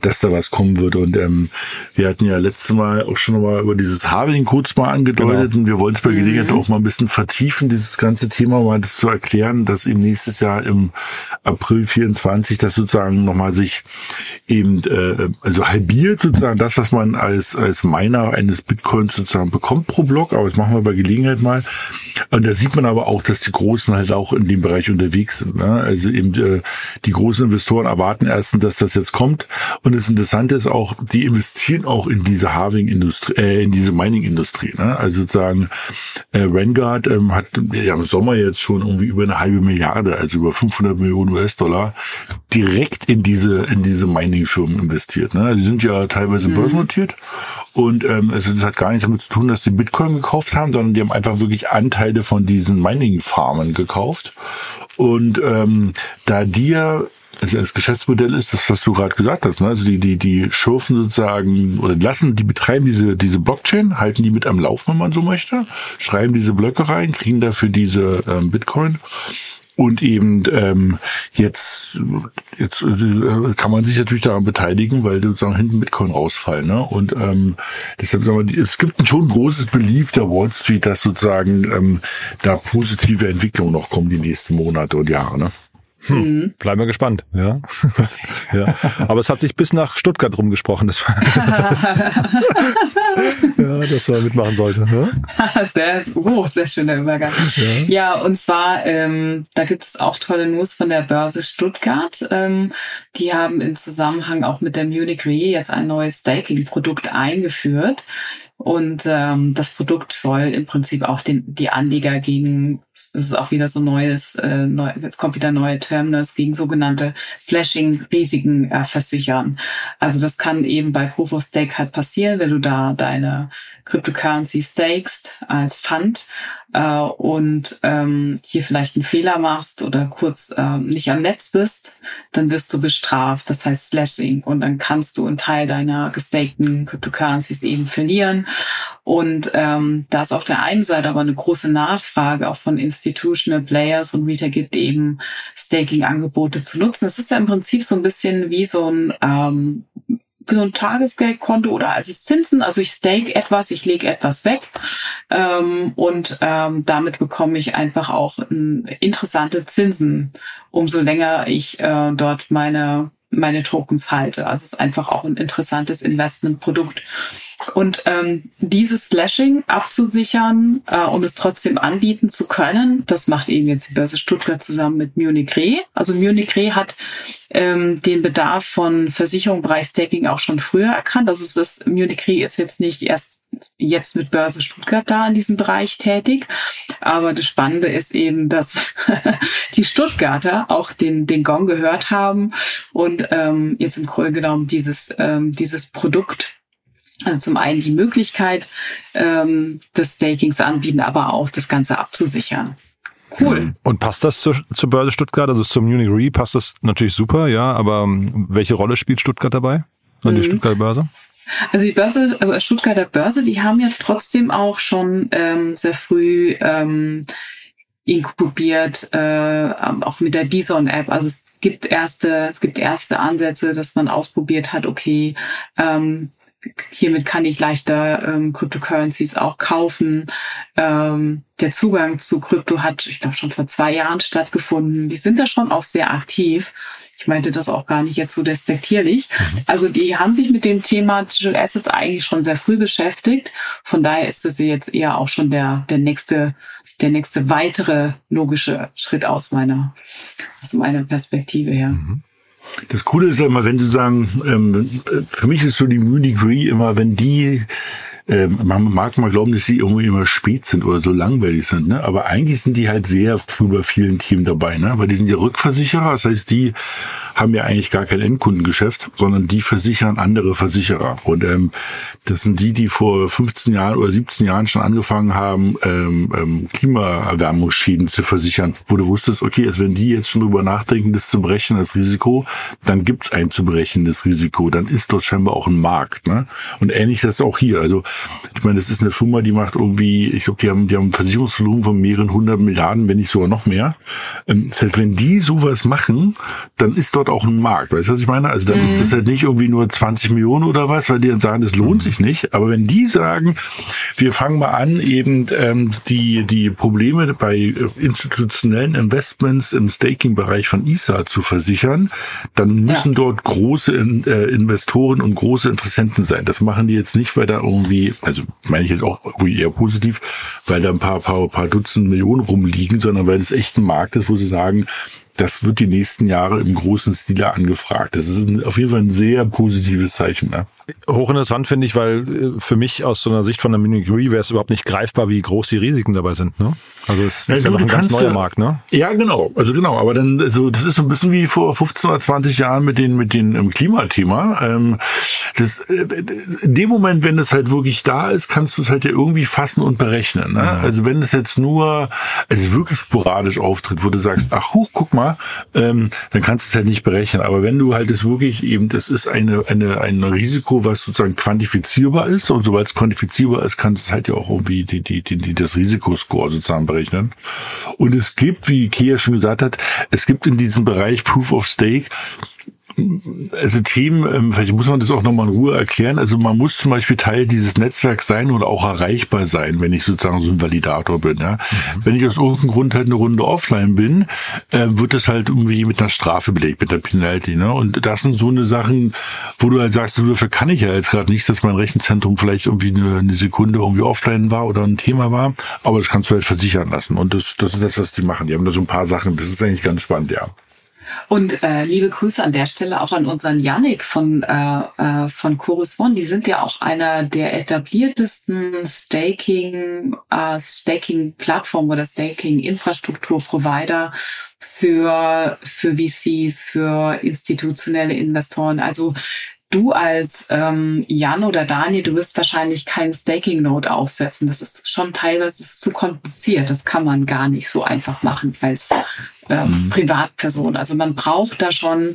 dass da was kommen wird. Und ähm, wir hatten ja letztes Mal auch schon mal über dieses Harving kurz mal angedeutet genau. und wir wollen es bei Gelegenheit mhm. auch mal ein bisschen vertiefen, dieses ganze Thema mal das zu erklären, dass eben nächstes Jahr im April 24 das sozusagen nochmal sich eben äh, also halbiert sozusagen das, was man als, als Miner eines Bitcoins sozusagen bekommt pro Block, aber das machen wir bei Gelegenheit mal. Und da sieht man aber auch, dass die Großen halt auch in dem Bereich unterwegs sind. Ne? Also eben äh, die großen Investoren erwarten erstens, dass das jetzt kommt. Und das Interessante ist auch, die investieren auch in diese Harving-Industrie, äh, in diese Mining-Industrie. Ne? Also sozusagen äh, Vanguard ähm, hat ja im Sommer jetzt schon irgendwie über eine halbe Milliarde, also über 500 Millionen US-Dollar direkt in diese in diese Mining-Firmen investiert. Ne? Die sind ja teilweise mhm. börsennotiert und ähm, also das hat gar nichts damit zu tun, dass die Bitcoin gekauft haben, sondern die haben einfach wirklich Anteile von diesen Mining-Farmen gekauft. Und ähm, da die ja also das Geschäftsmodell ist das, was du gerade gesagt hast. Ne? Also die, die, die schürfen sozusagen oder lassen, die betreiben diese, diese Blockchain, halten die mit am Laufen, wenn man so möchte, schreiben diese Blöcke rein, kriegen dafür diese ähm, Bitcoin und eben ähm, jetzt, jetzt äh, kann man sich natürlich daran beteiligen, weil sozusagen hinten Bitcoin rausfallen. Ne? Und ähm, deshalb sagen wir, es gibt schon ein großes Belief der Wall Street, dass sozusagen ähm, da positive Entwicklungen noch kommen die nächsten Monate und Jahre. Ne? Hm, mhm. Bleiben wir gespannt, ja. ja. Aber es hat sich bis nach Stuttgart rumgesprochen, das war ja, dass man mitmachen sollte. Ne? sehr, oh, sehr schöner Übergang. Ja, ja und zwar, ähm, da gibt es auch tolle News von der Börse Stuttgart. Ähm, die haben im Zusammenhang auch mit der Munich Re jetzt ein neues Staking-Produkt eingeführt. Und ähm, das Produkt soll im Prinzip auch den, die Anleger gegen, es ist auch wieder so neues, äh, neu, jetzt kommt wieder neue Terminals, gegen sogenannte Slashing-Risiken äh, versichern. Also das kann eben bei Proof of Stake halt passieren, wenn du da deine Cryptocurrency stakest als Fund äh, und ähm, hier vielleicht einen Fehler machst oder kurz äh, nicht am Netz bist, dann wirst du bestraft. Das heißt Slashing. Und dann kannst du einen Teil deiner gestakten Cryptocurrencies eben verlieren. Und ähm, da es auf der einen Seite aber eine große Nachfrage auch von Institutional Players und Retail gibt, eben Staking-Angebote zu nutzen. Es ist ja im Prinzip so ein bisschen wie so ein ähm, so ein Tagesgeldkonto oder als Zinsen. Also ich stake etwas, ich lege etwas weg ähm, und ähm, damit bekomme ich einfach auch ähm, interessante Zinsen, umso länger ich äh, dort meine meine Tokens halte. Also es ist einfach auch ein interessantes Investmentprodukt. Und ähm, dieses Slashing abzusichern äh, und es trotzdem anbieten zu können, das macht eben jetzt die Börse Stuttgart zusammen mit Munich Re. Also Munich Re hat ähm, den Bedarf von Versicherung Bereich Staking auch schon früher erkannt. Also es ist, Munich Re ist jetzt nicht erst jetzt mit Börse Stuttgart da in diesem Bereich tätig. Aber das Spannende ist eben, dass die Stuttgarter auch den, den Gong gehört haben und ähm, jetzt im Grunde genommen dieses, ähm, dieses Produkt also zum einen die Möglichkeit ähm, des Stakings anbieten, aber auch das Ganze abzusichern. Cool. Und passt das zur, zur Börse Stuttgart, also zum Munich Re passt das natürlich super, ja, aber ähm, welche Rolle spielt Stuttgart dabei? Und die mhm. Stuttgarter Börse? Also die Börse, äh, Stuttgarter Börse, die haben ja trotzdem auch schon ähm, sehr früh ähm, inkubiert, äh, auch mit der Bison-App. Also es gibt erste, es gibt erste Ansätze, dass man ausprobiert hat, okay, ähm, hiermit kann ich leichter ähm, Cryptocurrencies auch kaufen. Ähm, der Zugang zu Krypto hat, ich glaube, schon vor zwei Jahren stattgefunden. Die sind da schon auch sehr aktiv. Ich meinte das auch gar nicht jetzt so despektierlich. Mhm. Also die haben sich mit dem Thema Digital Assets eigentlich schon sehr früh beschäftigt. Von daher ist es jetzt eher auch schon der, der nächste, der nächste weitere logische Schritt aus meiner, aus meiner Perspektive her. Mhm. Das Coole ist ja immer, wenn Sie sagen, ähm, für mich ist so die Munich Re immer, wenn die man mag mal glauben, dass sie irgendwie immer spät sind oder so langweilig sind, ne? Aber eigentlich sind die halt sehr früh bei vielen Themen dabei, ne? Weil die sind ja Rückversicherer, das heißt, die haben ja eigentlich gar kein Endkundengeschäft, sondern die versichern andere Versicherer. Und ähm, das sind die, die vor 15 Jahren oder 17 Jahren schon angefangen haben, ähm, ähm, Klimaerwärmungsschäden zu versichern, wo du wusstest, okay, also wenn die jetzt schon drüber nachdenken, das zu brechen, das Risiko, dann gibt's ein zu brechendes Risiko. Dann ist dort scheinbar auch ein Markt. Ne? Und ähnlich ist das auch hier. Also ich meine, das ist eine Firma, die macht irgendwie, ich glaube, die haben, die haben ein Versicherungsvolumen von mehreren hundert Milliarden, wenn nicht sogar noch mehr. Ähm, das heißt, wenn die sowas machen, dann ist dort auch ein Markt. Weißt du, was ich meine? Also dann mhm. ist das halt nicht irgendwie nur 20 Millionen oder was, weil die dann sagen, das lohnt mhm. sich nicht. Aber wenn die sagen, wir fangen mal an, eben ähm, die, die Probleme bei äh, institutionellen Investments im Staking-Bereich von ISA zu versichern, dann müssen ja. dort große äh, Investoren und große Interessenten sein. Das machen die jetzt nicht, weil da irgendwie, also meine ich jetzt auch irgendwie eher positiv, weil da ein paar, paar, paar Dutzend Millionen rumliegen, sondern weil es echt ein Markt ist, wo sie sagen, das wird die nächsten Jahre im großen Stile angefragt. Das ist auf jeden Fall ein sehr positives Zeichen. Ne? Hochinteressant finde ich, weil äh, für mich aus so einer Sicht von der Re wäre es überhaupt nicht greifbar, wie groß die Risiken dabei sind. Ne? Also es ist ja, ja noch ein ganz neuer Markt, ne? Ja, genau. Also genau. Aber dann, also das ist so ein bisschen wie vor 15 oder 20 Jahren mit den mit den im Klimathema. Ähm, das, äh, in dem Moment, wenn es halt wirklich da ist, kannst du es halt ja irgendwie fassen und berechnen. Ne? Mhm. Also wenn es jetzt nur, also wirklich sporadisch auftritt, wo du sagst, ach huch, guck mal, ähm, dann kannst du es halt nicht berechnen. Aber wenn du halt es wirklich eben, das ist eine eine ein Risiko was sozusagen quantifizierbar ist. Und sobald es quantifizierbar ist, kann es halt ja auch irgendwie die, die, die, die, das Risikoscore sozusagen berechnen. Und es gibt, wie Kia schon gesagt hat, es gibt in diesem Bereich Proof of Stake also Themen, ähm, vielleicht muss man das auch nochmal in Ruhe erklären. Also man muss zum Beispiel Teil dieses Netzwerks sein oder auch erreichbar sein, wenn ich sozusagen so ein Validator bin. Ja? Mhm. Wenn ich aus irgendeinem Grund halt eine Runde offline bin, äh, wird das halt irgendwie mit einer Strafe belegt, mit der Penalty. Ne? Und das sind so eine Sachen, wo du halt sagst, dafür kann ich ja jetzt gerade nicht, dass mein Rechenzentrum vielleicht irgendwie eine, eine Sekunde irgendwie offline war oder ein Thema war, aber das kannst du halt versichern lassen. Und das, das ist das, was die machen. Die haben da so ein paar Sachen. Das ist eigentlich ganz spannend, ja. Und äh, liebe Grüße an der Stelle auch an unseren Yannick von, äh, äh, von Chorus One. Die sind ja auch einer der etabliertesten Staking, äh, Staking-Plattformen oder Staking-Infrastruktur-Provider für, für VCs, für institutionelle Investoren. Also du als ähm, Jan oder Daniel, du wirst wahrscheinlich kein Staking Node aufsetzen. Das ist schon teilweise zu kompliziert. Das kann man gar nicht so einfach machen als ähm, mhm. Privatperson. Also man braucht da schon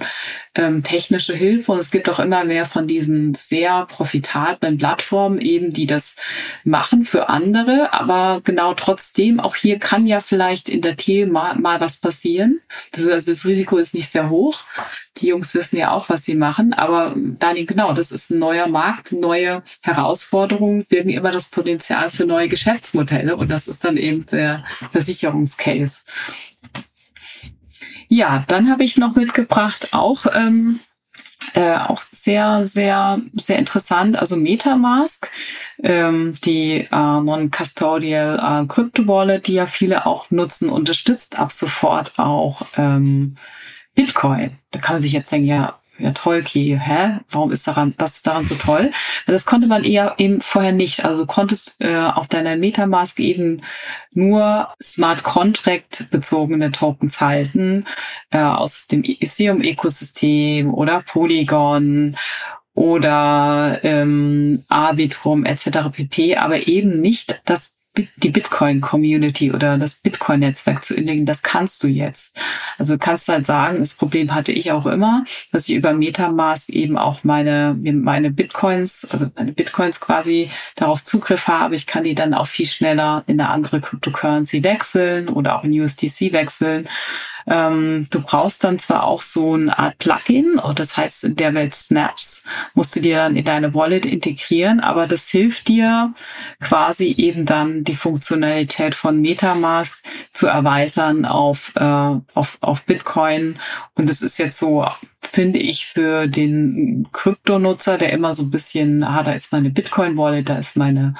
ähm, technische Hilfe und es gibt auch immer mehr von diesen sehr profitablen Plattformen eben, die das machen für andere. Aber genau trotzdem, auch hier kann ja vielleicht in der Thiel mal, mal was passieren. Das, also das Risiko ist nicht sehr hoch. Die Jungs wissen ja auch, was sie machen. Aber Daniel, genau, das ist ein neuer Markt, neue Herausforderungen birgen immer das Potenzial für neue Geschäftsmodelle und das ist dann eben der Versicherungscase. Ja, dann habe ich noch mitgebracht auch ähm, äh, auch sehr, sehr, sehr interessant. Also MetaMask, ähm, die äh, Non-Custodial äh, Crypto Wallet, die ja viele auch nutzen, unterstützt ab sofort auch ähm, Bitcoin. Da kann man sich jetzt denken, ja, ja toll, okay, hä? Warum ist daran, was ist daran so toll? Das konnte man eher eben vorher nicht. Also du konntest äh, auf deiner Metamask eben nur Smart Contract bezogene Tokens halten äh, aus dem Ethereum-Ökosystem oder Polygon oder ähm, Arbitrum etc. pp, aber eben nicht das die Bitcoin-Community oder das Bitcoin-Netzwerk zu inlegen, das kannst du jetzt. Also du kannst halt sagen, das Problem hatte ich auch immer, dass ich über Metamask eben auch meine, meine Bitcoins, also meine Bitcoins quasi darauf Zugriff habe. Ich kann die dann auch viel schneller in eine andere Cryptocurrency wechseln oder auch in USDC wechseln. Ähm, du brauchst dann zwar auch so eine Art Plugin, und das heißt in der Welt Snaps, musst du dir dann in deine Wallet integrieren, aber das hilft dir quasi eben dann die Funktionalität von Metamask zu erweitern auf, äh, auf, auf Bitcoin. Und es ist jetzt so, finde ich, für den Kryptonutzer, der immer so ein bisschen, ah, da ist meine Bitcoin-Wallet, da ist meine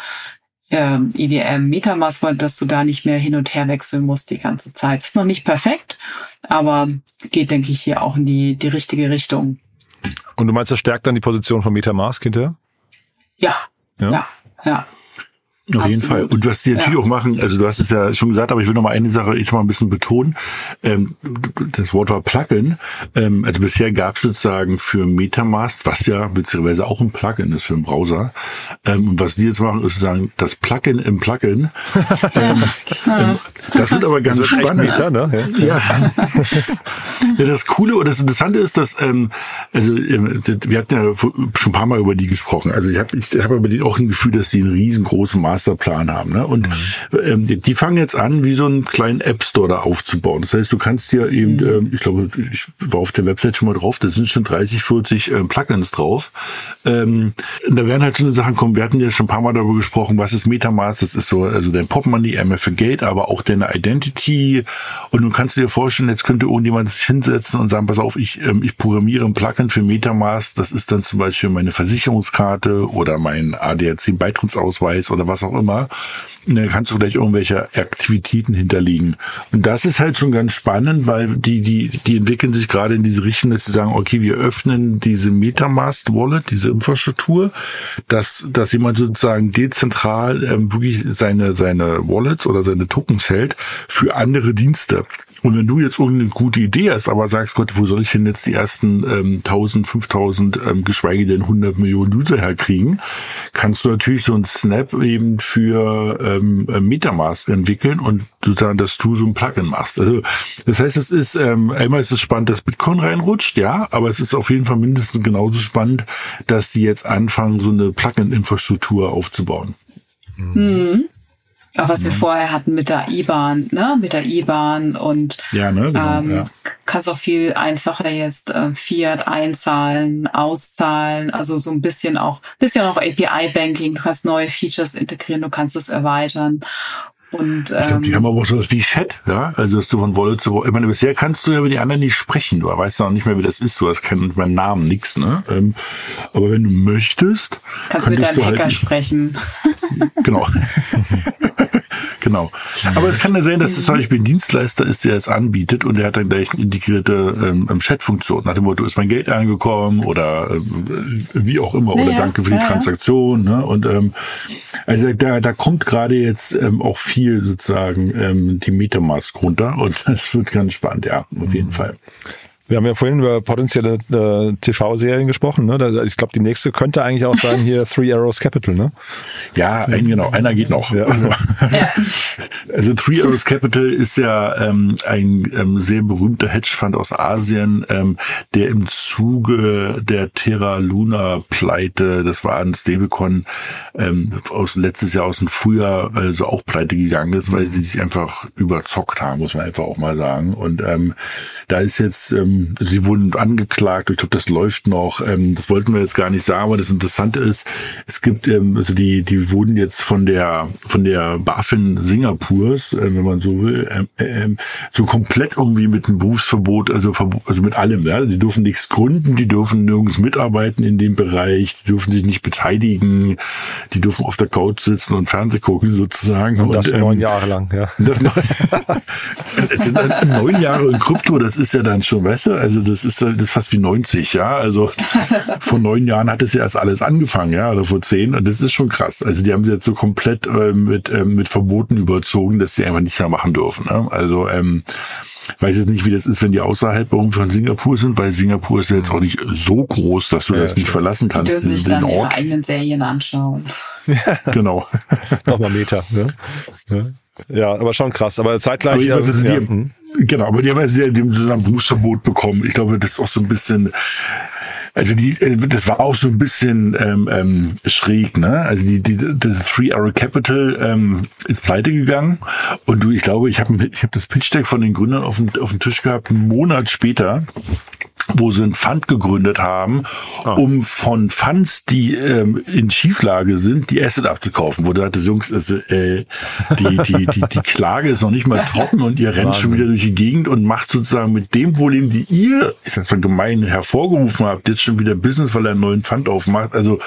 ähm, EVM Metamask wollte, dass du da nicht mehr hin und her wechseln musst die ganze Zeit. Ist noch nicht perfekt, aber geht, denke ich, hier auch in die, die richtige Richtung. Und du meinst, das stärkt dann die Position von Metamask hinterher? Ja, ja, ja. ja. Auf Absolut. jeden Fall. Und was die natürlich ja. auch machen, also du hast es ja schon gesagt, aber ich will noch mal eine Sache ich mal ein bisschen betonen. Ähm, das Wort war Plugin. Ähm, also bisher gab es sozusagen für Metamask, was ja witzigerweise auch ein Plugin ist für einen Browser. Ähm, und was die jetzt machen, ist sozusagen das Plugin im Plugin. ähm, ähm, das wird aber ganz spannend. Meta, ne? ja. ja. ja. das Coole und das Interessante ist, dass ähm, also ähm, wir hatten ja schon ein paar Mal über die gesprochen. Also ich habe ich hab über die auch ein Gefühl, dass sie einen riesengroßen Markt Masterplan haben. Ne? Und mhm. ähm, die, die, fangen jetzt an, wie so einen kleinen App Store da aufzubauen. Das heißt, du kannst hier eben, mhm. ähm, ich glaube, ich war auf der Website schon mal drauf, da sind schon 30, 40 ähm, Plugins drauf. Ähm, da werden halt so eine Sachen kommen. Wir hatten ja schon ein paar Mal darüber gesprochen, was ist Metamask? Das ist so, also dein Popmoney, MFA Gate, aber auch deine Identity. Und du kannst dir vorstellen, jetzt könnte irgendjemand sich hinsetzen und sagen, pass auf, ich, ähm, ich programmiere ein Plugin für Metamask. Das ist dann zum Beispiel meine Versicherungskarte oder mein ADAC-Beitrittsausweis oder was auch immer. Kannst du gleich irgendwelche Aktivitäten hinterlegen. Und das ist halt schon ganz spannend, weil die, die, die entwickeln sich gerade in diese Richtung, dass sie sagen, okay, wir öffnen diese Metamask Wallet, diese Infrastruktur, dass, dass jemand sozusagen dezentral ähm, wirklich seine, seine Wallets oder seine Tokens hält für andere Dienste. Und wenn du jetzt irgendeine gute Idee hast, aber sagst, Gott, wo soll ich denn jetzt die ersten ähm, 1000, 5000, ähm, geschweige denn 100 Millionen User herkriegen, kannst du natürlich so ein Snap eben für ähm, äh, Metamask entwickeln und sozusagen, dass du so ein Plugin machst. Also das heißt, es ist ähm, einmal ist es spannend, dass Bitcoin reinrutscht, ja, aber es ist auf jeden Fall mindestens genauso spannend, dass die jetzt anfangen, so eine Plugin-Infrastruktur aufzubauen. Mhm. Auch was wir mhm. vorher hatten mit der IBAN, ne? Mit der IBAN und ja, ne? Genau, ähm, ja. kannst auch viel einfacher jetzt äh, Fiat einzahlen, auszahlen, also so ein bisschen auch, bisschen auch API-Banking, du kannst neue Features integrieren, du kannst es erweitern. Und, ähm, ich glaube, die haben aber auch sowas wie Chat, ja. Also dass du von Wallet zu Wallet. Ich meine, bisher kannst du ja mit die anderen nicht sprechen. Du weißt noch nicht mehr, wie das ist. Du hast keinen Namen, nix, ne? Ähm, aber wenn du möchtest, kannst du mit deinem Hacker halt, sprechen. Genau. Genau. Aber es kann ja sein, dass es zum Beispiel ein Dienstleister ist, der es anbietet und der hat dann gleich eine integrierte ähm, ähm, Chat-Funktion. Nach dem Motto, ist mein Geld angekommen oder äh, wie auch immer oder danke für die ja. Transaktion. Ne? Und ähm, also da, da kommt gerade jetzt ähm, auch viel sozusagen ähm, die Metamask runter und es wird ganz spannend, ja, auf jeden mhm. Fall. Wir haben ja vorhin über potenzielle äh, TV-Serien gesprochen. Ne? ich glaube, die nächste könnte eigentlich auch sein hier Three Arrows Capital. Ne? Ja, ein, genau. Einer geht noch. Ja. Also Three Arrows Capital ist ja ähm, ein ähm, sehr berühmter Hedgefonds aus Asien, ähm, der im Zuge der Terra Luna Pleite, das war ein Stablecoin ähm, aus letztes Jahr aus dem Frühjahr, also auch pleite gegangen ist, weil sie sich einfach überzockt haben, muss man einfach auch mal sagen. Und ähm, da ist jetzt ähm, sie wurden angeklagt, ich glaube, das läuft noch. Ähm, das wollten wir jetzt gar nicht sagen, aber das Interessante ist, es gibt, ähm, also die, die wurden jetzt von der von der BaFin Singapurs, äh, wenn man so will, ähm, ähm, so komplett irgendwie mit einem Berufsverbot, also, also mit allem, ja. Die dürfen nichts gründen, die dürfen nirgends mitarbeiten in dem Bereich, die dürfen sich nicht beteiligen, die dürfen auf der Couch sitzen und Fernseh gucken sozusagen. Und das und, ähm, neun Jahre lang, ja. Das neun, neun Jahre in Krypto, das das ist ja dann schon, weißt du, also das ist, das ist fast wie 90, ja. Also vor neun Jahren hat es ja erst alles angefangen, ja, oder vor zehn. Und das ist schon krass. Also die haben sie jetzt so komplett äh, mit, äh, mit Verboten überzogen, dass sie einfach nicht mehr machen dürfen. Ne? Also ähm, weiß jetzt nicht, wie das ist, wenn die außerhalb von Singapur sind, weil Singapur ist ja jetzt auch nicht so groß, dass du ja, das nicht verlassen kannst. Die dürfen sich dann Ort. ihre eigenen Serien anschauen. Ja. Genau. Nochmal Meter. Ne? Ja. ja, aber schon krass. Aber zeitgleich. Aber also, ja, die, hm. genau, aber die haben ja dem zusammen Berufsverbot bekommen. Ich glaube, das ist auch so ein bisschen also die, äh, das war auch so ein bisschen ähm, ähm, schräg, ne? Also die, die das Three Arrow Capital ähm, ist pleite gegangen und du, ich glaube, ich habe ich hab das Pitch Deck von den Gründern auf dem, auf dem Tisch gehabt, einen Monat später wo sie ein Fund gegründet haben, ah. um von Funds, die ähm, in Schieflage sind, die Asset abzukaufen. Wo du hattest, Jungs, also, äh, die, die, die, die Klage ist noch nicht mal trocken und ihr rennt Wahnsinn. schon wieder durch die Gegend und macht sozusagen mit dem Problem, die ihr, ich sag mal gemein, hervorgerufen habt, jetzt schon wieder Business, weil er einen neuen Fund aufmacht. Also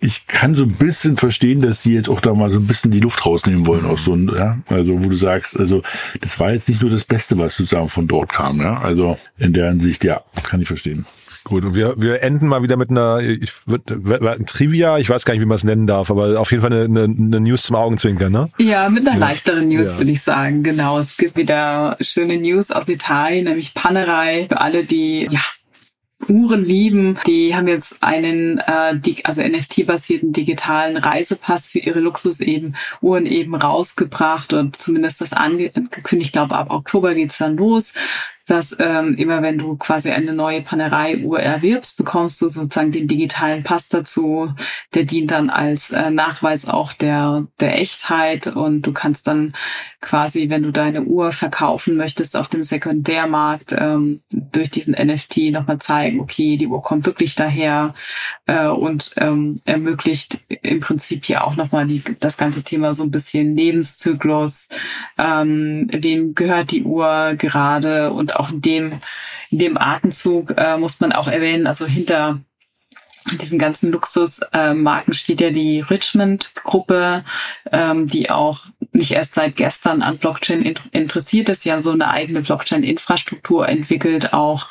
ich kann so ein bisschen verstehen, dass die jetzt auch da mal so ein bisschen die Luft rausnehmen wollen aus so ein, ja, also wo du sagst, also das war jetzt nicht nur das Beste, was sozusagen von dort kam, ja. Also in der Hinsicht, ja, kann ich verstehen. Gut, und wir, wir enden mal wieder mit einer ich würd, Trivia, ich weiß gar nicht, wie man es nennen darf, aber auf jeden Fall eine, eine, eine News zum Augenzwinkern, ne? Ja, mit einer leichteren News, ja. würde ich sagen. Genau. Es gibt wieder schöne News aus Italien, nämlich Panerei. Für alle, die ja, Uhren lieben. Die haben jetzt einen äh, also NFT-basierten digitalen Reisepass für ihre Luxus eben Uhren eben rausgebracht und zumindest das angekündigt. Ich glaube, ab Oktober geht's dann los dass ähm, immer wenn du quasi eine neue Panerei-Uhr erwirbst, bekommst du sozusagen den digitalen Pass dazu. Der dient dann als äh, Nachweis auch der, der Echtheit. Und du kannst dann quasi, wenn du deine Uhr verkaufen möchtest auf dem Sekundärmarkt, ähm, durch diesen NFT nochmal zeigen, okay, die Uhr kommt wirklich daher äh, und ähm, ermöglicht im Prinzip hier auch nochmal die, das ganze Thema so ein bisschen Lebenszyklus, ähm, wem gehört die Uhr gerade? Und auch in dem, in dem Atemzug äh, muss man auch erwähnen, also hinter diesen ganzen Luxusmarken äh, steht ja die Richmond-Gruppe, ähm, die auch nicht erst seit gestern an Blockchain in interessiert ist. Sie haben so eine eigene Blockchain-Infrastruktur entwickelt, auch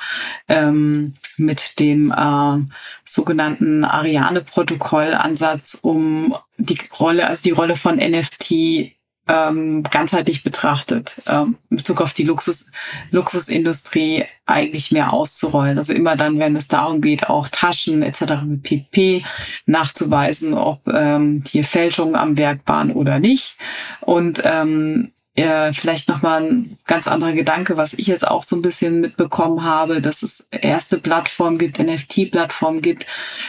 ähm, mit dem äh, sogenannten Ariane-Protokoll-Ansatz, um die Rolle, also die Rolle von NFT ähm, ganzheitlich betrachtet, ähm, in Bezug auf die Luxus, Luxusindustrie eigentlich mehr auszurollen. Also immer dann, wenn es darum geht, auch Taschen etc. mit PP nachzuweisen, ob ähm, hier Fälschungen am Werk waren oder nicht. Und ähm, äh, vielleicht nochmal ein ganz anderer Gedanke, was ich jetzt auch so ein bisschen mitbekommen habe, dass es erste Plattform gibt, NFT-Plattform gibt.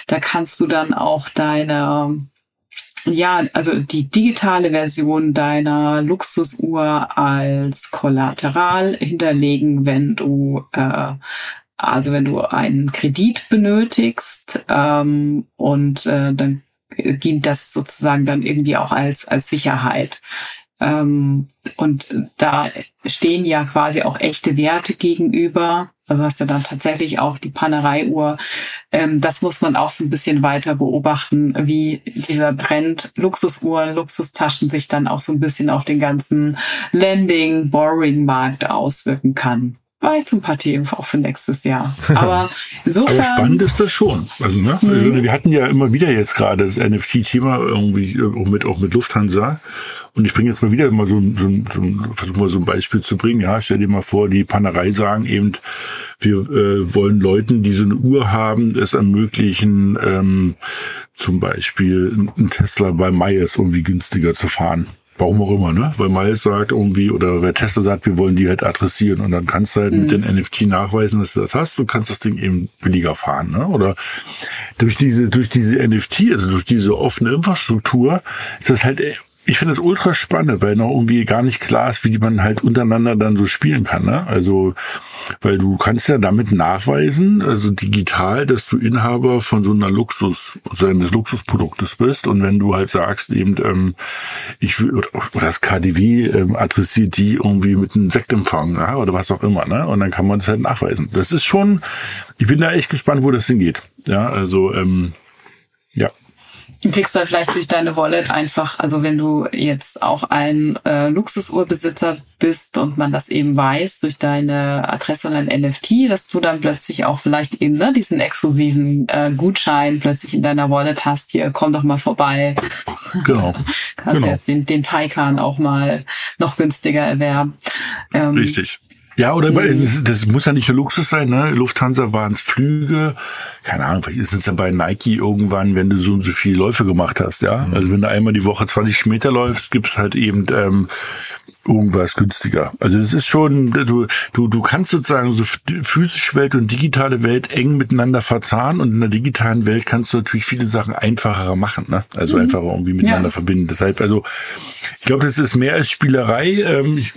Da kannst du dann auch deine ja, also die digitale Version deiner Luxusuhr als Kollateral hinterlegen, wenn du äh, also wenn du einen Kredit benötigst ähm, und äh, dann dient das sozusagen dann irgendwie auch als als Sicherheit. Ähm, und da stehen ja quasi auch echte Werte gegenüber. Also hast du dann tatsächlich auch die Panereiuhr. Ähm, das muss man auch so ein bisschen weiter beobachten, wie dieser Trend Luxusuhren, Luxustaschen sich dann auch so ein bisschen auf den ganzen Lending, Borrowing-Markt auswirken kann vielleicht so ein paar Themen auch für nächstes Jahr. Aber insofern. Aber spannend ist das schon. Also, ne? Mhm. Wir hatten ja immer wieder jetzt gerade das NFT-Thema irgendwie auch mit, auch mit Lufthansa. Und ich bringe jetzt mal wieder mal so, so, so versuche mal so ein Beispiel zu bringen. Ja, stell dir mal vor, die Panerei sagen eben, wir äh, wollen Leuten, die so eine Uhr haben, es ermöglichen, ähm, zum Beispiel ein Tesla bei Myers irgendwie günstiger zu fahren. Warum auch immer, ne? Weil Miles sagt irgendwie, oder wer Tesla sagt, wir wollen die halt adressieren und dann kannst du halt mhm. mit den NFT nachweisen, dass du das hast. Du kannst das Ding eben billiger fahren, ne? Oder durch diese, durch diese NFT, also durch diese offene Infrastruktur, ist das halt ich finde es ultra spannend, weil noch irgendwie gar nicht klar ist, wie man halt untereinander dann so spielen kann. Ne? Also, weil du kannst ja damit nachweisen, also digital, dass du Inhaber von so einer Luxus, so eines Luxusproduktes bist. Und wenn du halt sagst, eben, ähm, ich will, oder das KDW ähm, adressiert die irgendwie mit einem Sektempfang ja, oder was auch immer, ne? Und dann kann man es halt nachweisen. Das ist schon, ich bin da echt gespannt, wo das hingeht. Ja, also ähm, ja. Du kriegst dann vielleicht durch deine Wallet einfach, also wenn du jetzt auch ein äh, Luxusuhrbesitzer bist und man das eben weiß durch deine Adresse und ein NFT, dass du dann plötzlich auch vielleicht eben ne, diesen exklusiven äh, Gutschein plötzlich in deiner Wallet hast. Hier, komm doch mal vorbei. Genau. Kannst genau. jetzt den, den Taycan auch mal noch günstiger erwerben. Ähm, Richtig. Ja, oder mhm. das, das, muss ja nicht nur Luxus sein, ne? Lufthansa waren es Flüge, keine Ahnung, vielleicht ist es ja bei Nike irgendwann, wenn du so und so viele Läufe gemacht hast, ja. Mhm. Also wenn du einmal die Woche 20 Meter läufst, gibt's halt eben ähm, irgendwas günstiger. Also das ist schon, du, du, du kannst sozusagen so physische Welt und digitale Welt eng miteinander verzahnen und in der digitalen Welt kannst du natürlich viele Sachen einfacher machen, ne? Also mhm. einfacher irgendwie miteinander ja. verbinden. Deshalb, also ich glaube, das ist mehr als Spielerei. Ähm, ich,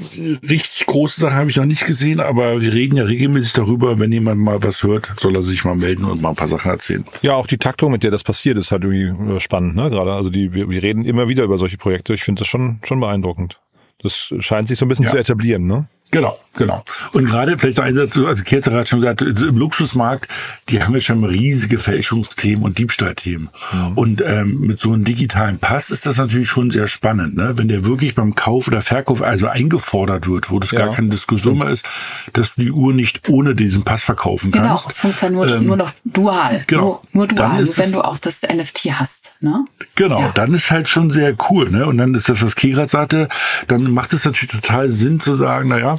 richtig große Sachen habe ich noch nicht gesehen, aber wir reden ja regelmäßig darüber, wenn jemand mal was hört, soll er sich mal melden und mal ein paar Sachen erzählen. Ja, auch die Taktung, mit der das passiert, ist halt irgendwie äh, spannend, ne? Gerade. Also die, wir, wir reden immer wieder über solche Projekte. Ich finde das schon, schon beeindruckend. Das scheint sich so ein bisschen ja. zu etablieren, ne? Genau, genau. Und gerade vielleicht noch ein Satz, also Kerzer hat schon gesagt, im Luxusmarkt, die haben ja schon riesige Fälschungsthemen und Diebstahlthemen. Mhm. Und ähm, mit so einem digitalen Pass ist das natürlich schon sehr spannend, ne? wenn der wirklich beim Kauf oder Verkauf also eingefordert wird, wo das ja. gar keine Diskussion mehr ist, dass du die Uhr nicht ohne diesen Pass verkaufen genau, kannst. Genau, es funktioniert nur, ähm, nur noch dual. Genau. Nur, nur dual, nur wenn du auch das NFT hast. Ne? Genau, ja. dann ist halt schon sehr cool. Ne? Und dann ist das, was Kirat sagte, dann macht es natürlich total Sinn zu sagen, naja,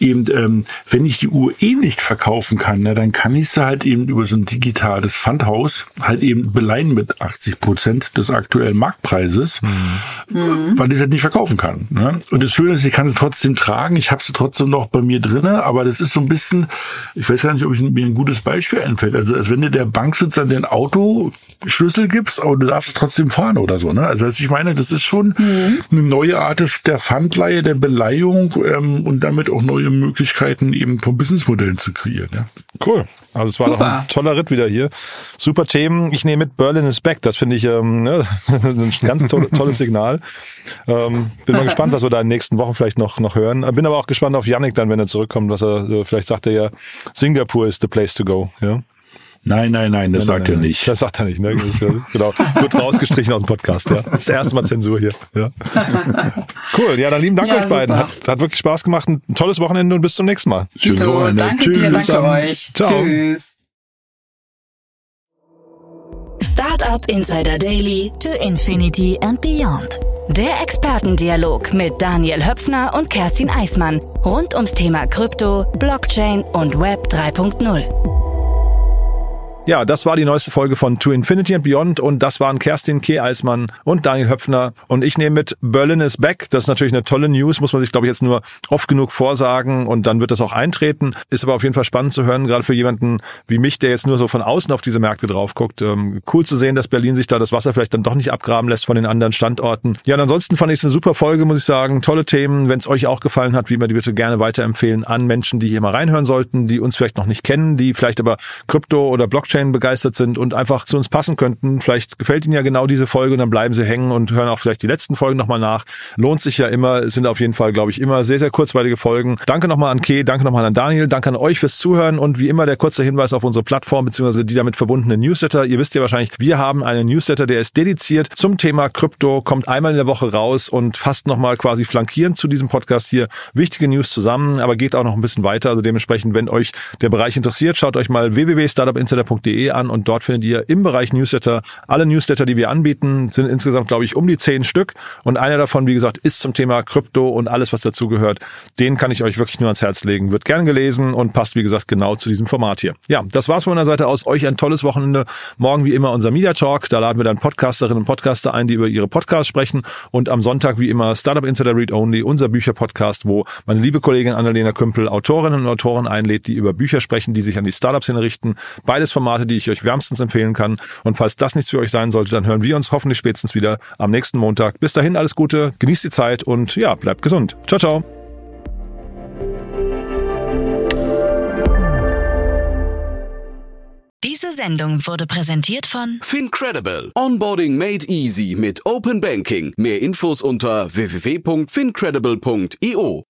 eben, ähm, wenn ich die Uhr eh nicht verkaufen kann, ne, dann kann ich sie halt eben über so ein digitales Pfandhaus halt eben beleihen mit 80 Prozent des aktuellen Marktpreises, mhm. weil ich sie halt nicht verkaufen kann. Ne? Und das Schöne ist, ich kann sie trotzdem tragen, ich habe sie trotzdem noch bei mir drinne, aber das ist so ein bisschen, ich weiß gar nicht, ob ich mir ein gutes Beispiel einfällt. Also als wenn dir der Banksitzer den Autoschlüssel gibst, aber du darfst trotzdem fahren oder so. Ne? Also ich meine, das ist schon mhm. eine neue Art des, der Pfandleihe, der Beleihung ähm, und damit auch neue Möglichkeiten eben von Businessmodellen zu kreieren. Ja. Cool. Also es war Super. doch ein toller Ritt wieder hier. Super Themen. Ich nehme mit Berlin is back. Das finde ich ähm, ne, ein ganz tolle, tolles Signal. Ähm, bin mal gespannt, was wir da in den nächsten Wochen vielleicht noch, noch hören. Bin aber auch gespannt auf Yannick dann, wenn er zurückkommt, was er, äh, vielleicht sagt er ja, Singapur is the place to go. Ja. Nein, nein, nein, das nein, sagt nein, er nicht. Das sagt er nicht, ne? genau. Wird rausgestrichen aus dem Podcast, ja. Das ist das erste Mal Zensur hier. Ja. Cool, ja, dann lieben Dank ja, euch beiden. Hat, hat wirklich Spaß gemacht. Ein tolles Wochenende und bis zum nächsten Mal. Schönes Wochenende. Danke Tschüss. dir, danke euch. Ciao. Tschüss. Startup Insider Daily to Infinity and Beyond. Der Expertendialog mit Daniel Höpfner und Kerstin Eismann rund ums Thema Krypto, Blockchain und Web 3.0. Ja, das war die neueste Folge von To Infinity and Beyond und das waren Kerstin K. Eismann und Daniel Höpfner und ich nehme mit Berlin is back. Das ist natürlich eine tolle News, muss man sich glaube ich jetzt nur oft genug vorsagen und dann wird das auch eintreten. Ist aber auf jeden Fall spannend zu hören, gerade für jemanden wie mich, der jetzt nur so von außen auf diese Märkte drauf guckt. Ähm, cool zu sehen, dass Berlin sich da das Wasser vielleicht dann doch nicht abgraben lässt von den anderen Standorten. Ja, und ansonsten fand ich es eine super Folge, muss ich sagen. Tolle Themen. Wenn es euch auch gefallen hat, wie immer die bitte gerne weiterempfehlen an Menschen, die hier mal reinhören sollten, die uns vielleicht noch nicht kennen, die vielleicht aber Krypto oder Blockchain Blockchain begeistert sind und einfach zu uns passen könnten. Vielleicht gefällt Ihnen ja genau diese Folge und dann bleiben Sie hängen und hören auch vielleicht die letzten Folgen nochmal nach. Lohnt sich ja immer. Sind auf jeden Fall, glaube ich, immer sehr, sehr kurzweilige Folgen. Danke nochmal an Kay, danke nochmal an Daniel, danke an euch fürs Zuhören und wie immer der kurze Hinweis auf unsere Plattform bzw. die damit verbundenen Newsletter. Ihr wisst ja wahrscheinlich, wir haben einen Newsletter, der ist dediziert zum Thema Krypto, kommt einmal in der Woche raus und fasst nochmal quasi flankierend zu diesem Podcast hier wichtige News zusammen, aber geht auch noch ein bisschen weiter. Also dementsprechend, wenn euch der Bereich interessiert, schaut euch mal www.startupinsider.de www.newsletter.de an und dort findet ihr im Bereich Newsletter alle Newsletter, die wir anbieten, sind insgesamt, glaube ich, um die zehn Stück. Und einer davon, wie gesagt, ist zum Thema Krypto und alles, was dazugehört. Den kann ich euch wirklich nur ans Herz legen. Wird gern gelesen und passt, wie gesagt, genau zu diesem Format hier. Ja, das war's von meiner Seite aus. Euch ein tolles Wochenende. Morgen wie immer unser Media Talk. Da laden wir dann Podcasterinnen und Podcaster ein, die über ihre Podcasts sprechen. Und am Sonntag wie immer Startup Insider Read Only, unser Bücherpodcast, wo meine liebe Kollegin Annalena Kümpel Autorinnen und Autoren einlädt, die über Bücher sprechen, die sich an die Startup-Szene richten. Beides Formate, die ich euch wärmstens empfehlen kann. Und falls das nichts für euch sein sollte, dann hören wir uns hoffentlich spätestens wieder am nächsten Montag. Bis dahin alles Gute, genießt die Zeit und ja, bleibt gesund. Ciao, ciao. Diese Sendung wurde präsentiert von Fincredible. Onboarding made easy mit Open Banking. Mehr Infos unter www.fincredible.io.